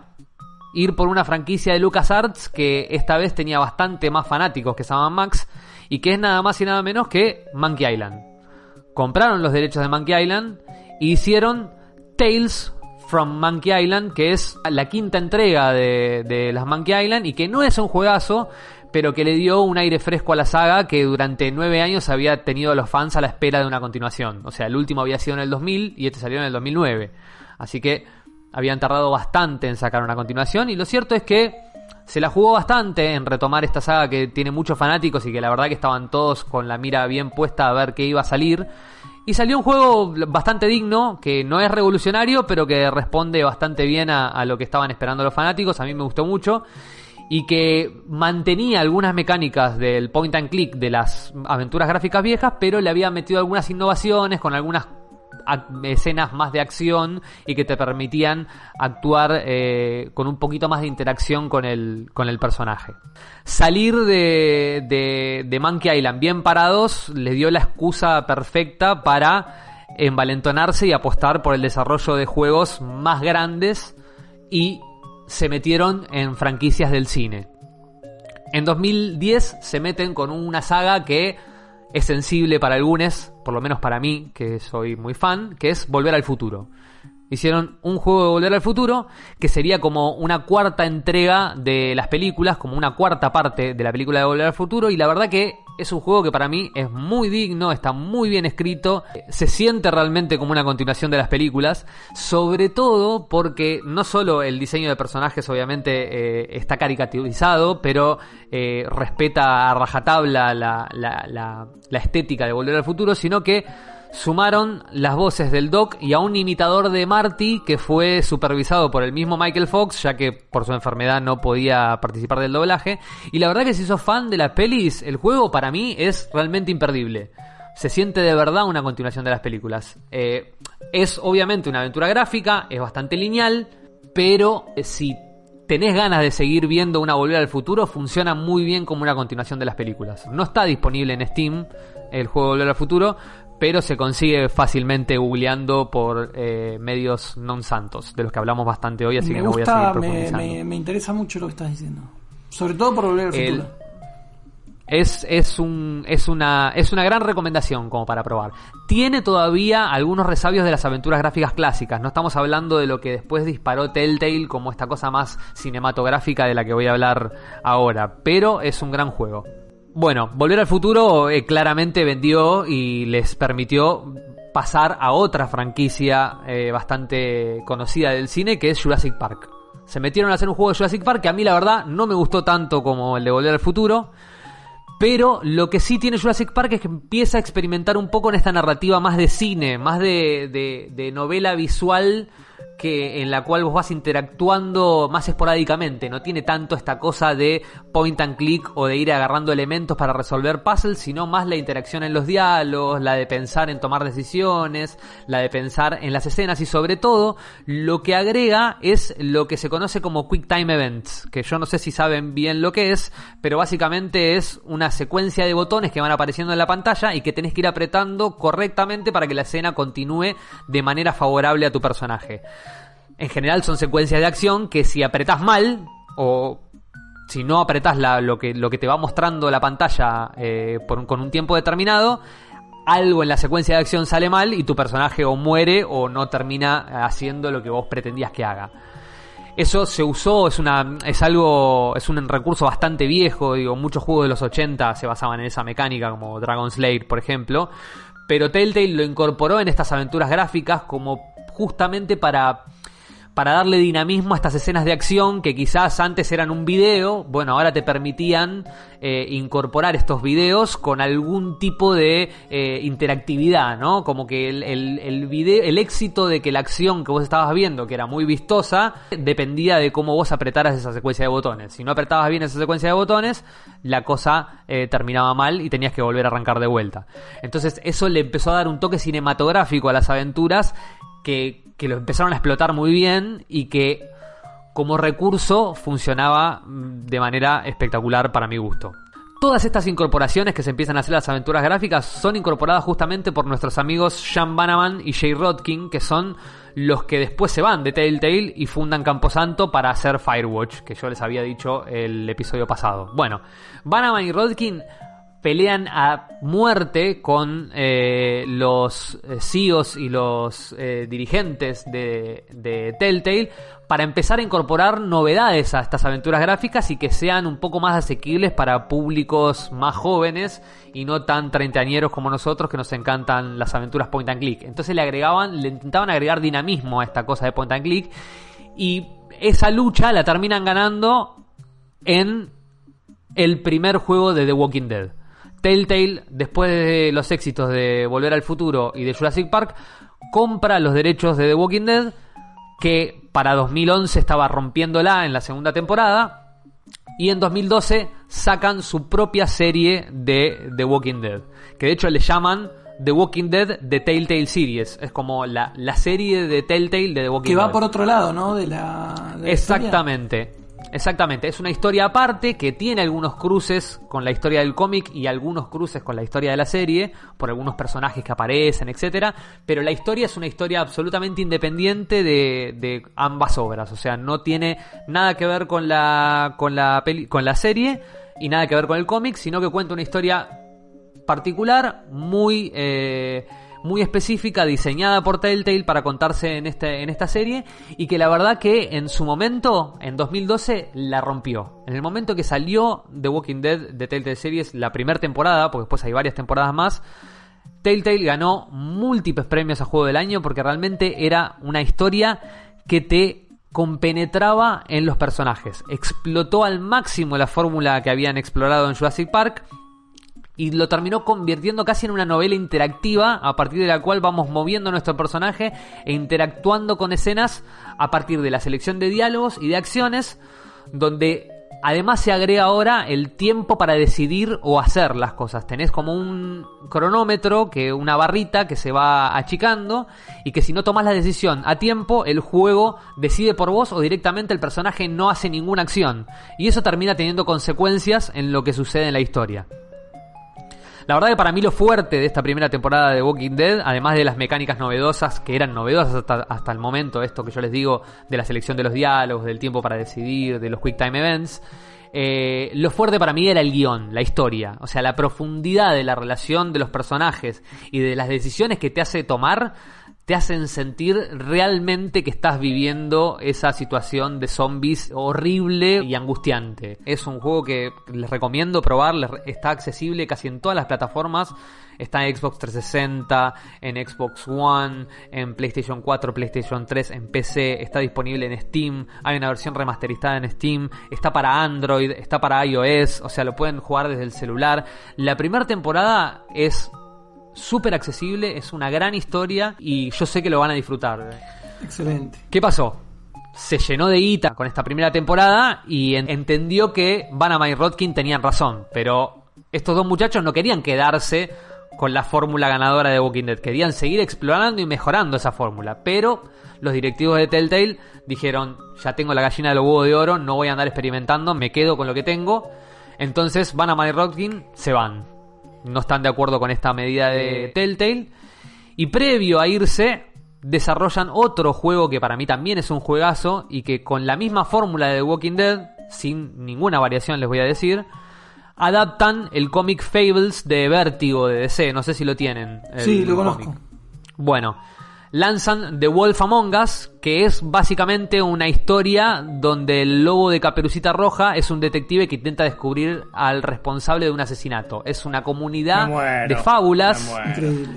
Ir por una franquicia de LucasArts que esta vez tenía bastante más fanáticos que Sam Max y que es nada más y nada menos que Monkey Island compraron los derechos de Monkey Island e hicieron Tales from Monkey Island, que es la quinta entrega de, de las Monkey Island y que no es un juegazo, pero que le dio un aire fresco a la saga que durante nueve años había tenido a los fans a la espera de una continuación. O sea, el último había sido en el 2000 y este salió en el 2009. Así que habían tardado bastante en sacar una continuación y lo cierto es que se la jugó bastante en retomar esta saga que tiene muchos fanáticos y que la verdad que estaban todos con la mira bien puesta a ver qué iba a salir. Y salió un juego bastante digno, que no es revolucionario, pero que responde bastante bien a, a lo que estaban esperando los fanáticos. A mí me gustó mucho. Y que mantenía algunas mecánicas del point and click de las aventuras gráficas viejas, pero le había metido algunas innovaciones con algunas escenas más de acción y que te permitían actuar eh, con un poquito más de interacción con el, con el personaje. Salir de, de, de Monkey Island bien parados les dio la excusa perfecta para envalentonarse y apostar por el desarrollo de juegos más grandes y se metieron en franquicias del cine. En 2010 se meten con una saga que es sensible para algunos, por lo menos para mí, que soy muy fan, que es Volver al Futuro. Hicieron un juego de Volver al Futuro que sería como una cuarta entrega de las películas, como una cuarta parte de la película de Volver al Futuro y la verdad que es un juego que para mí es muy digno, está muy bien escrito, se siente realmente como una continuación de las películas, sobre todo porque no solo el diseño de personajes obviamente eh, está caricaturizado, pero eh, respeta a rajatabla la, la, la, la estética de Volver al Futuro, sino que sumaron las voces del Doc y a un imitador de Marty que fue supervisado por el mismo Michael Fox, ya que por su enfermedad no podía participar del doblaje. Y la verdad que si sos fan de las pelis, el juego para mí es realmente imperdible. Se siente de verdad una continuación de las películas. Eh, es obviamente una aventura gráfica, es bastante lineal, pero eh, si tenés ganas de seguir viendo una Volver al Futuro, funciona muy bien como una continuación de las películas. No está disponible en Steam el juego Volver al Futuro, pero se consigue fácilmente googleando por eh, medios non santos, de los que hablamos bastante hoy, así me que no voy a seguir me, profundizando. me- me interesa mucho lo que estás diciendo. Sobre todo por volver al El- futuro. Es, es, un, es, una, es una gran recomendación como para probar. Tiene todavía algunos resabios de las aventuras gráficas clásicas. No estamos hablando de lo que después disparó Telltale como esta cosa más cinematográfica de la que voy a hablar ahora. Pero es un gran juego. Bueno, Volver al Futuro eh, claramente vendió y les permitió pasar a otra franquicia eh, bastante conocida del cine que es Jurassic Park. Se metieron a hacer un juego de Jurassic Park que a mí la verdad no me gustó tanto como el de Volver al Futuro. Pero lo que sí tiene Jurassic Park es que empieza a experimentar un poco en esta narrativa más de cine, más de, de- de novela visual que en la cual vos vas interactuando más esporádicamente. No tiene tanto esta cosa de point and click o de ir agarrando elementos para resolver puzzles, sino más la interacción en los diálogos, la de pensar en tomar decisiones, la de pensar en las escenas y sobre todo lo que agrega es lo que se conoce como Quick Time Events, que yo no sé si saben bien lo que es, pero básicamente es una secuencia de botones que van apareciendo en la pantalla y que tenés que ir apretando correctamente para que la escena continúe de manera favorable a tu personaje. En general son secuencias de acción que si apretás mal o si no apretás la- lo, que, lo que te va mostrando la pantalla eh, con un tiempo determinado, algo en la secuencia de acción sale mal y tu personaje o muere o no termina haciendo lo que vos pretendías que haga. Eso se usó, es una es algo es un recurso bastante viejo, digo, muchos juegos de los 80 se basaban en esa mecánica como Dragon Slayer, por ejemplo, pero Telltale lo incorporó en estas aventuras gráficas como justamente para para darle dinamismo a estas escenas de acción que quizás antes eran un video, bueno, ahora te permitían eh, incorporar estos videos con algún tipo de eh, interactividad, ¿no? Como que el, el, el video, el éxito de que la acción que vos estabas viendo, que era muy vistosa, dependía de cómo vos apretaras esa secuencia de botones. Si no apretabas bien esa secuencia de botones, la cosa eh, terminaba mal y tenías que volver a arrancar de vuelta. Entonces eso le empezó a dar un toque cinematográfico a las aventuras que, lo empezaron a explotar muy bien y que como recurso funcionaba mm, de manera espectacular para mi gusto. Todas estas incorporaciones que se empiezan a hacer las aventuras gráficas son incorporadas justamente por nuestros amigos Sean Bannerman y Jay Rodkin, que son los que después se van de Telltale y fundan Camposanto para hacer Firewatch, que yo les había dicho el episodio pasado. Bueno, Bannerman y Rodkin pelean a muerte con eh, los eh, CEOs y los eh, dirigentes de, de Telltale para empezar a incorporar novedades a estas aventuras gráficas y que sean un poco más asequibles para públicos más jóvenes y no tan treintañeros como nosotros que nos encantan las aventuras point and click. Entonces le agregaban, le intentaban agregar dinamismo a esta cosa de point and click y esa lucha la terminan ganando en el primer juego de The Walking Dead. Telltale, después de los éxitos de Volver al Futuro y de Jurassic Park, compra los derechos de The Walking Dead, que para 2011 estaba rompiéndola en la segunda temporada, y en 2012 sacan su propia serie de The Walking Dead, que de hecho le llaman The Walking Dead de Telltale Series, es como la, la serie de Telltale de The Walking Que Dead. va por otro lado, ¿no? De la. de la Exactamente. Es una historia aparte que tiene algunos cruces con la historia del cómic y algunos cruces con la historia de la serie, por algunos personajes que aparecen, etcétera, pero la historia es una historia absolutamente independiente de, de ambas obras, o sea, no tiene nada que ver con la con la peli- con la serie y nada que ver con el cómic, sino que cuenta una historia particular, muy, eh, muy específica, diseñada por Telltale para contarse en, este, en esta serie y que la verdad que en su momento, en 2012, la rompió. En el momento que salió The Walking Dead de Telltale Series, la primera temporada, porque después hay varias temporadas más, Telltale ganó múltiples premios a Juego del Año porque realmente era una historia que te compenetraba en los personajes. Explotó al máximo la fórmula que habían explorado en Jurassic Park y lo terminó convirtiendo casi en una novela interactiva a partir de la cual vamos moviendo nuestro personaje e interactuando con escenas a partir de la selección de diálogos y de acciones donde además se agrega ahora el tiempo para decidir o hacer las cosas. Tenés como un cronómetro, que una barrita que se va achicando y que si no tomas la decisión a tiempo, el juego decide por vos o directamente el personaje no hace ninguna acción. Y eso termina teniendo consecuencias en lo que sucede en la historia. La verdad que para mí lo fuerte de esta primera temporada de Walking Dead, además de las mecánicas novedosas, que eran novedosas hasta, hasta el momento, esto que yo les digo, de la selección de los diálogos, del tiempo para decidir, de los Quick Time Events, eh, lo fuerte para mí era el guion, la historia, o sea, la profundidad de la relación de los personajes y de las decisiones que te hace tomar, te hacen sentir realmente que estás viviendo esa situación de zombies horrible y angustiante. Es un juego que les recomiendo probar, está accesible casi en todas las plataformas. Está en Xbox 360, en Xbox One, en PlayStation 4, PlayStation 3, en PC, está disponible en Steam, hay una versión remasterizada en Steam, está para Android, está para iOS, o sea, lo pueden jugar desde el celular. La primera temporada es súper accesible, es una gran historia y yo sé que lo van a disfrutar. Excelente. ¿Qué pasó? Se llenó de guita con esta primera temporada y en- entendió que Banama y Rodkin tenían razón, pero estos dos muchachos no querían quedarse con la fórmula ganadora de Walking Dead, querían seguir explorando y mejorando esa fórmula, pero los directivos de Telltale dijeron, ya tengo la gallina del huevo de oro, no voy a andar experimentando, me quedo con lo que tengo, entonces Banama y Rodkin se van, no están de acuerdo con esta medida de Telltale, y previo a irse, desarrollan otro juego que para mí también es un juegazo y que con la misma fórmula de The Walking Dead, sin ninguna variación les voy a decir, adaptan el cómic Fables de Vértigo de DC. No sé si lo tienen. Sí, lo conozco. Bueno, lanzan The Wolf Among Us, que es básicamente una historia donde el lobo de Caperucita Roja es un detective que intenta descubrir al responsable de un asesinato. Es una comunidad muero, de fábulas.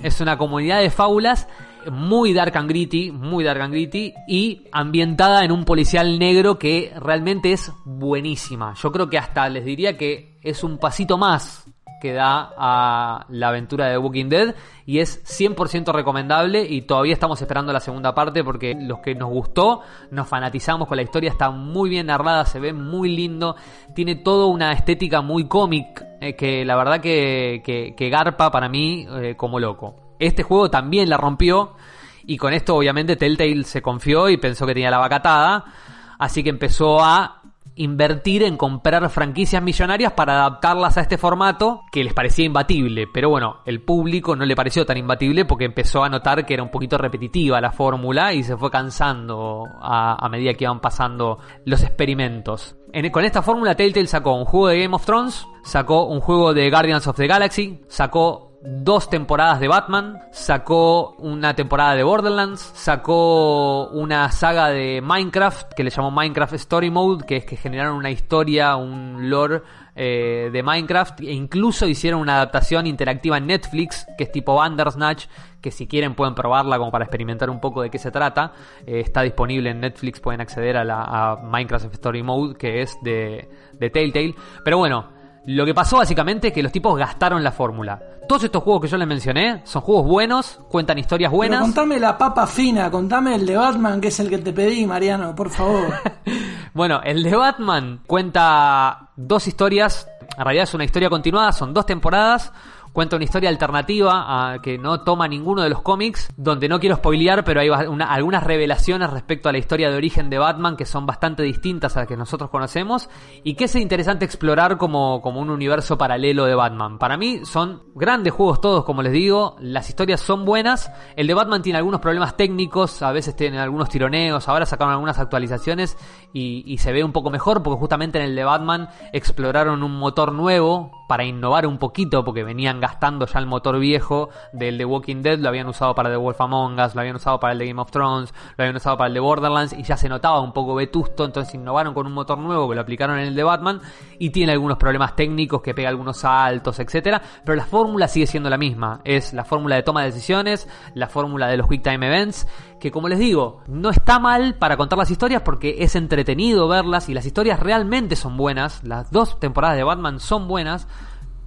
Es una comunidad de fábulas muy dark and gritty, muy dark and gritty y ambientada en un policial negro que realmente es buenísima. Yo creo que hasta les diría que es un pasito más que da a la aventura de Walking Dead y es 100% recomendable y todavía estamos esperando la segunda parte porque los que nos gustó nos fanatizamos con la historia, está muy bien narrada, se ve muy lindo, tiene toda una estética muy cómic eh, que la verdad que, que- que garpa para mí eh, como loco. Este juego también la rompió y con esto obviamente Telltale se confió y pensó que tenía la vacatada, así que empezó a invertir en comprar franquicias millonarias para adaptarlas a este formato que les parecía imbatible, pero bueno, el público no le pareció tan imbatible porque empezó a notar que era un poquito repetitiva la fórmula y se fue cansando a, medida que iban pasando los experimentos. En- con esta fórmula Telltale sacó un juego de Game of Thrones, sacó un juego de Guardians of the Galaxy, sacó dos temporadas de Batman, sacó una temporada de Borderlands, sacó una saga de Minecraft que le llamó Minecraft Story Mode, que es que generaron una historia, un lore eh, de Minecraft e incluso hicieron una adaptación interactiva en Netflix que es tipo Bandersnatch que si quieren pueden probarla como para experimentar un poco de qué se trata. Eh, está disponible en Netflix pueden acceder a la a Minecraft Story Mode que es de, de Telltale. Pero bueno lo que pasó básicamente es que los tipos gastaron la fórmula todos estos juegos que yo les mencioné son juegos buenos cuentan historias Pero buenas contame la papa fina, contame el de Batman, que es el que te pedí, Mariano, por favor. Bueno, el de Batman cuenta dos historias. En realidad es una historia continuada, son dos temporadas. Cuenta una historia alternativa a- que no toma ninguno de los cómics, donde no quiero spoilear, pero hay algunas revelaciones respecto a la historia de origen de Batman que son bastante distintas a las que nosotros conocemos y que es interesante explorar como, como un universo paralelo de Batman. Para mí son grandes juegos todos, como les digo, las historias son buenas. El de Batman tiene algunos problemas técnicos, a veces tiene algunos tironeos, ahora sacaron algunas actualizaciones y, y se ve un poco mejor porque justamente en el de Batman exploraron un motor nuevo para innovar un poquito porque venían gastando ya el motor viejo del de Walking Dead, lo habían usado para The Wolf Among Us, lo habían usado para el de Game of Thrones, lo habían usado para el de Borderlands y ya se notaba un poco vetusto, entonces innovaron con un motor nuevo que lo aplicaron en el de Batman y tiene algunos problemas técnicos que pega algunos saltos, etcétera, pero la fórmula sigue siendo la misma, es la fórmula de toma de decisiones, la fórmula de los Quick Time Events, que como les digo, no está mal para contar las historias porque es entretenido verlas y las historias realmente son buenas, las dos temporadas de Batman son buenas,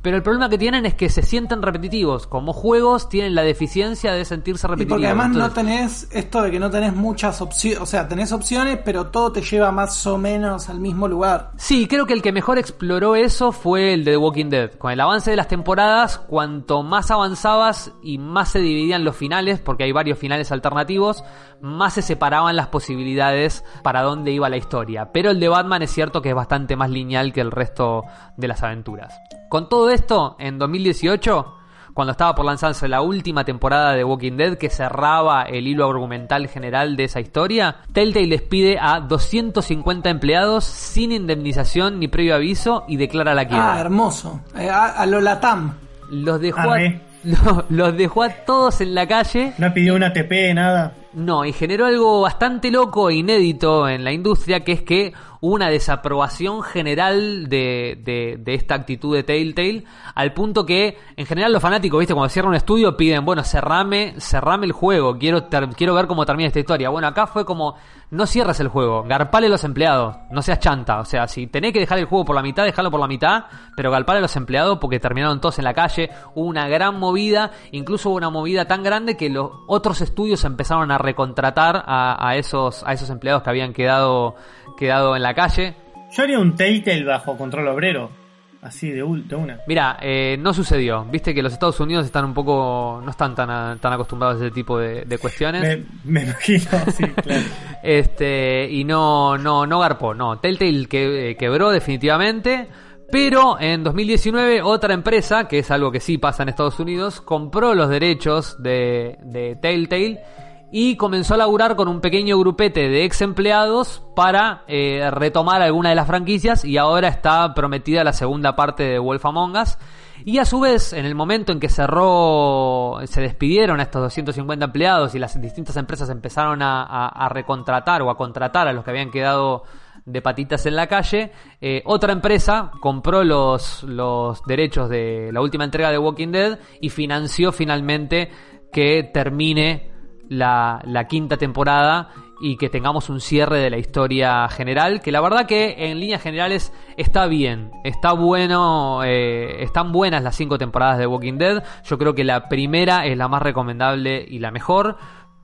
pero el problema que tienen es que se sienten repetitivos. Como juegos tienen la deficiencia de sentirse Y repetitivos. porque además no tenés esto de que no tenés muchas opciones, o sea, tenés opciones, pero todo te lleva más o menos al mismo lugar. Sí, creo que el que mejor exploró eso fue el de The Walking Dead. Con el avance de las temporadas, cuanto más avanzabas y más se dividían los finales, porque hay varios finales alternativos, más se separaban las posibilidades para dónde iba la historia. Pero el de Batman es cierto que es bastante más lineal que el resto de las aventuras. Con todo esto, en 2018, cuando estaba por lanzarse la última temporada de Walking Dead que cerraba el hilo argumental general de esa historia, Telltale despide a 250 empleados sin indemnización ni previo aviso y declara la Ah, quiebra. hermoso. Eh, a, a lo Latam. los dejó a, los dejó a todos en la calle. No pidió una TP, nada. No, y generó algo bastante loco e inédito en la industria, que es que una desaprobación general de, de- esta actitud de Telltale, al punto que, en general, los fanáticos, viste, cuando cierran un estudio piden, bueno, cerrame, cerrame el juego, quiero, quiero ver cómo termina esta historia. Bueno, acá fue como, no cierres el juego, garpale a los empleados, no seas chanta, o sea, si tenés que dejar el juego por la mitad, déjalo por la mitad, pero garpale a los empleados porque terminaron todos en la calle, hubo una gran movida, incluso hubo una movida tan grande que los otros estudios empezaron a recontratar a, a esos, a esos empleados que habían quedado, quedado en la calle. Yo haría un Telltale bajo control obrero. Así de, una. Mira, eh, no sucedió. Viste que los Estados Unidos están un poco, no están tan, a- tan acostumbrados a ese tipo de, de cuestiones. Me, me imagino, sí, claro. Este, y no, no, no garpó, no. Telltale que, eh, quebró definitivamente. Pero en 2019 otra empresa, que es algo que sí pasa en Estados Unidos, compró los derechos de, de Telltale y comenzó a laburar con un pequeño grupete de ex empleados para eh, retomar alguna de las franquicias y ahora está prometida la segunda parte de Wolf Among Us. Y a su vez, en el momento en que cerró, se despidieron a estos 250 empleados y las distintas empresas empezaron a, recontratar o a contratar a los que habían quedado de patitas en la calle, eh, otra empresa compró los, los derechos de la última entrega de Walking Dead y financió finalmente que termine la, quinta temporada y que tengamos un cierre de la historia general, que la verdad que en líneas generales está bien, está bueno, eh, están buenas las cinco temporadas de Walking Dead, yo creo que la primera es la más recomendable y la mejor,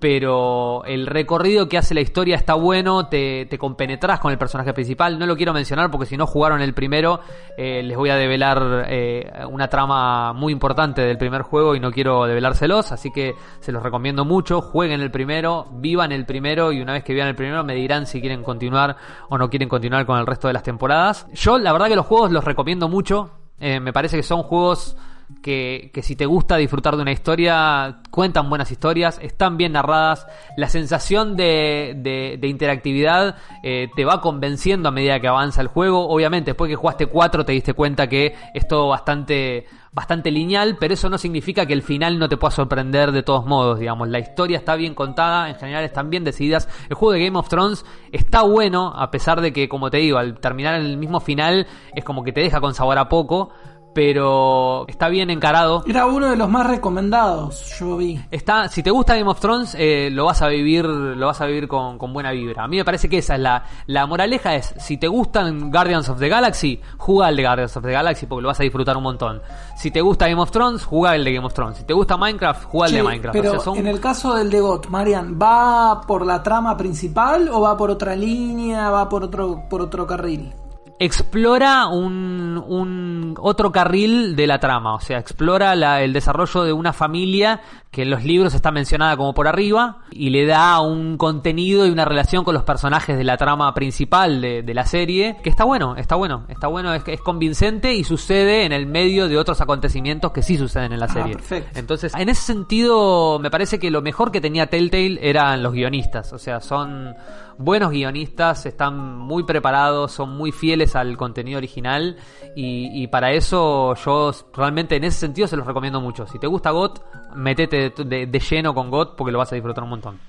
pero el recorrido que hace la historia está bueno, te, te compenetras con el personaje principal. No lo quiero mencionar porque si no jugaron el primero, eh, les voy a develar eh, una trama muy importante del primer juego y no quiero develárselos, así que se los recomiendo mucho. Jueguen el primero, vivan el primero y una vez que vivan el primero me dirán si quieren continuar o no quieren continuar con el resto de las temporadas. Yo la verdad que los juegos los recomiendo mucho, eh, me parece que son juegos que, que si te gusta disfrutar de una historia, cuentan buenas historias, están bien narradas, la sensación de, de- de interactividad eh, te va convenciendo a medida que avanza el juego. Obviamente, después que jugaste 4 te diste cuenta que es todo bastante, bastante lineal, pero eso no significa que el final no te pueda sorprender de todos modos, digamos. La historia está bien contada, en general están bien decididas. El juego de Game of Thrones está bueno, a pesar de que, como te digo, al terminar en el mismo final es como que te deja con sabor a poco, pero está bien encarado. Era uno de los más recomendados, yo vi. Está, si te gusta Game of Thrones, eh, lo vas a vivir, lo vas a vivir con, con buena vibra. A mí me parece que esa es la, la moraleja es, si te gustan Guardians of the Galaxy, juega el de Guardians of the Galaxy porque lo vas a disfrutar un montón. Si te gusta Game of Thrones, juega el de Game of Thrones. Si te gusta Minecraft, juega el de Minecraft. Pero O sea, son- en el caso del de GOT, Marian, ¿va por la trama principal o va por otra línea, va por otro, por otro carril? Explora un, un otro carril de la trama, o sea, explora la- el desarrollo de una familia que en los libros está mencionada como por arriba y le da un contenido y una relación con los personajes de la trama principal de, de la serie que está bueno, está bueno, está bueno, es, es convincente y sucede en el medio de otros acontecimientos que sí suceden en la Ah, serie. perfecto. Entonces, en ese sentido, me parece que lo mejor que tenía Telltale eran los guionistas. O sea, son buenos guionistas, están muy preparados, son muy fieles al contenido original. Y, para eso, yo realmente en ese sentido se los recomiendo mucho. Si te gusta GOT, metete de, lleno con GOT porque lo vas a disfrutar un montón.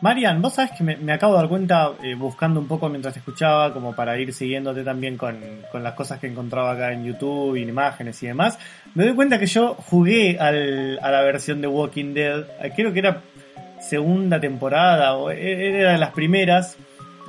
Marian, vos sabés que me, acabo de dar cuenta, eh, buscando un poco mientras te escuchaba, como para ir siguiéndote también con, con las cosas que encontraba acá en YouTube, en imágenes y demás. Me doy cuenta que yo jugué al- a la versión de Walking Dead, eh, creo que era segunda temporada, o e- era de las primeras,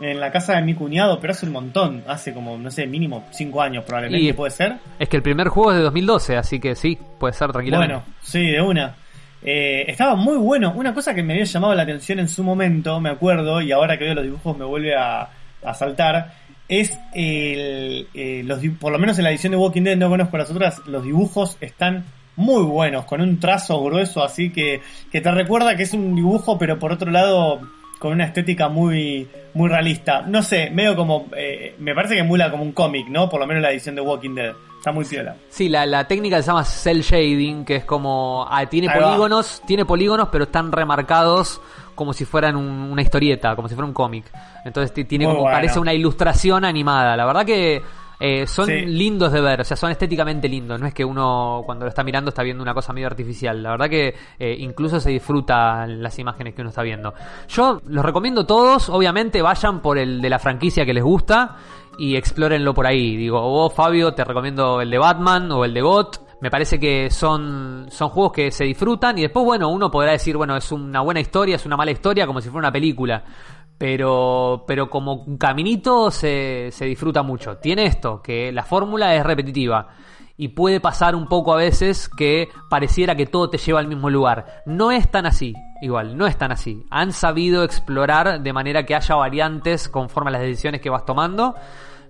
en la casa de mi cuñado, pero hace un montón, hace como, no sé, mínimo cinco años probablemente, Y- puede ser. Es que el primer juego es de 2012, así que sí, puede ser tranquilamente. Bueno, sí, de una. Eh, estaba muy bueno. Una cosa que me había llamado la atención en su momento, me acuerdo, y ahora que veo los dibujos me vuelve a, a saltar, es el, eh, los, por lo menos en la edición de Walking Dead, no conozco las otras, los dibujos están muy buenos, con un trazo grueso así que, que te recuerda que es un dibujo, pero por otro lado con una estética muy muy realista. No sé, medio como, eh, me parece que emula como un cómic, ¿no? Por lo menos la edición de Walking Dead. Está muy piola. Sí, la, la técnica se llama cell shading, que es como ah, tiene Ahí va. polígonos, tiene polígonos, pero están remarcados como si fueran un- una historieta, como si fuera un cómic. Entonces ti- tiene Muy como bueno. parece una ilustración animada. La verdad que eh, son Sí. lindos de ver, o sea, son estéticamente lindos. No es que uno cuando lo está mirando está viendo una cosa medio artificial. La verdad que eh, incluso se disfruta las imágenes que uno está viendo. Yo los recomiendo todos, obviamente vayan por el de la franquicia que les gusta y explórenlo por ahí. Digo, vos Fabio te recomiendo el de Batman o el de GOT. Me parece que son, son juegos que se disfrutan y después, bueno, uno podrá decir, bueno, es una buena historia, es una mala historia, como si fuera una película. Pero, pero como caminito se, se disfruta mucho. Tiene esto, que la fórmula es repetitiva. Y puede pasar un poco a veces que pareciera que todo te lleva al mismo lugar. No es tan así, igual, no es tan así. Han sabido explorar de manera que haya variantes conforme a las decisiones que vas tomando.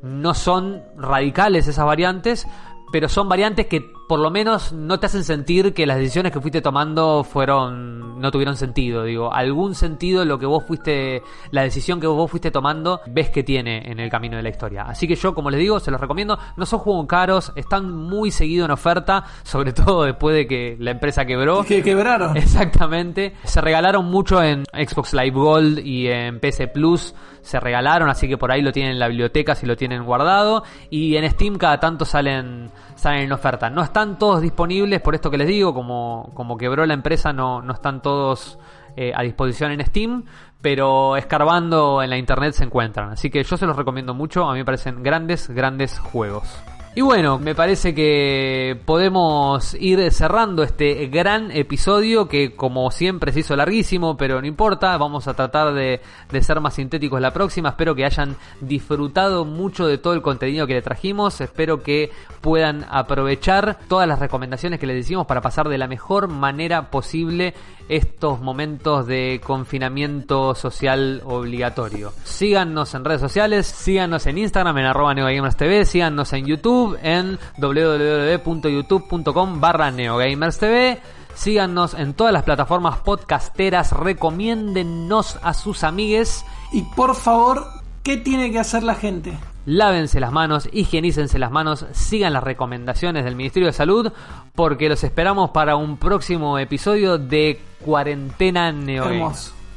No son radicales esas variantes, pero son variantes que por lo menos no te hacen sentir que las decisiones que fuiste tomando fueron no tuvieron sentido, digo, algún sentido lo que vos fuiste la decisión que vos fuiste tomando ves que tiene en el camino de la historia. Así que yo, como les digo, se los recomiendo, no son juegos caros, están muy seguidos en oferta, sobre todo después de que la empresa quebró. Que quebraron. Exactamente. Se regalaron mucho en Xbox Live Gold y en PC Plus. Se regalaron, así que por ahí lo tienen en la biblioteca si lo tienen guardado. Y en Steam cada tanto salen, salen en oferta. No están todos disponibles, por esto que les digo, como, como quebró la empresa, no, no están todos eh, a disposición en Steam. Pero escarbando en la internet se encuentran. Así que yo se los recomiendo mucho. A mí me parecen grandes, grandes juegos. Y bueno, me parece que podemos ir cerrando este gran episodio que como siempre se hizo larguísimo, pero no importa, vamos a tratar de, ser más sintéticos la próxima, espero que hayan disfrutado mucho de todo el contenido que le trajimos, espero que puedan aprovechar todas las recomendaciones que les decimos para pasar de la mejor manera posible estos momentos de confinamiento social obligatorio. Síganos en redes sociales, síganos en Instagram en arroba neogamerstv, síganos en YouTube en www.youtube.com barra neogamerstv. Síganos en todas las plataformas podcasteras, recomiéndennos a sus amigues. Y por favor, ¿qué tiene que hacer la gente? lávense las manos, higienícense las manos, sigan las recomendaciones del Ministerio de Salud, porque los esperamos para un próximo episodio de Cuarentena Neo.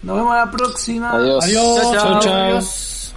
Nos vemos la próxima. Adiós. Adiós. Chao, chao. Adiós.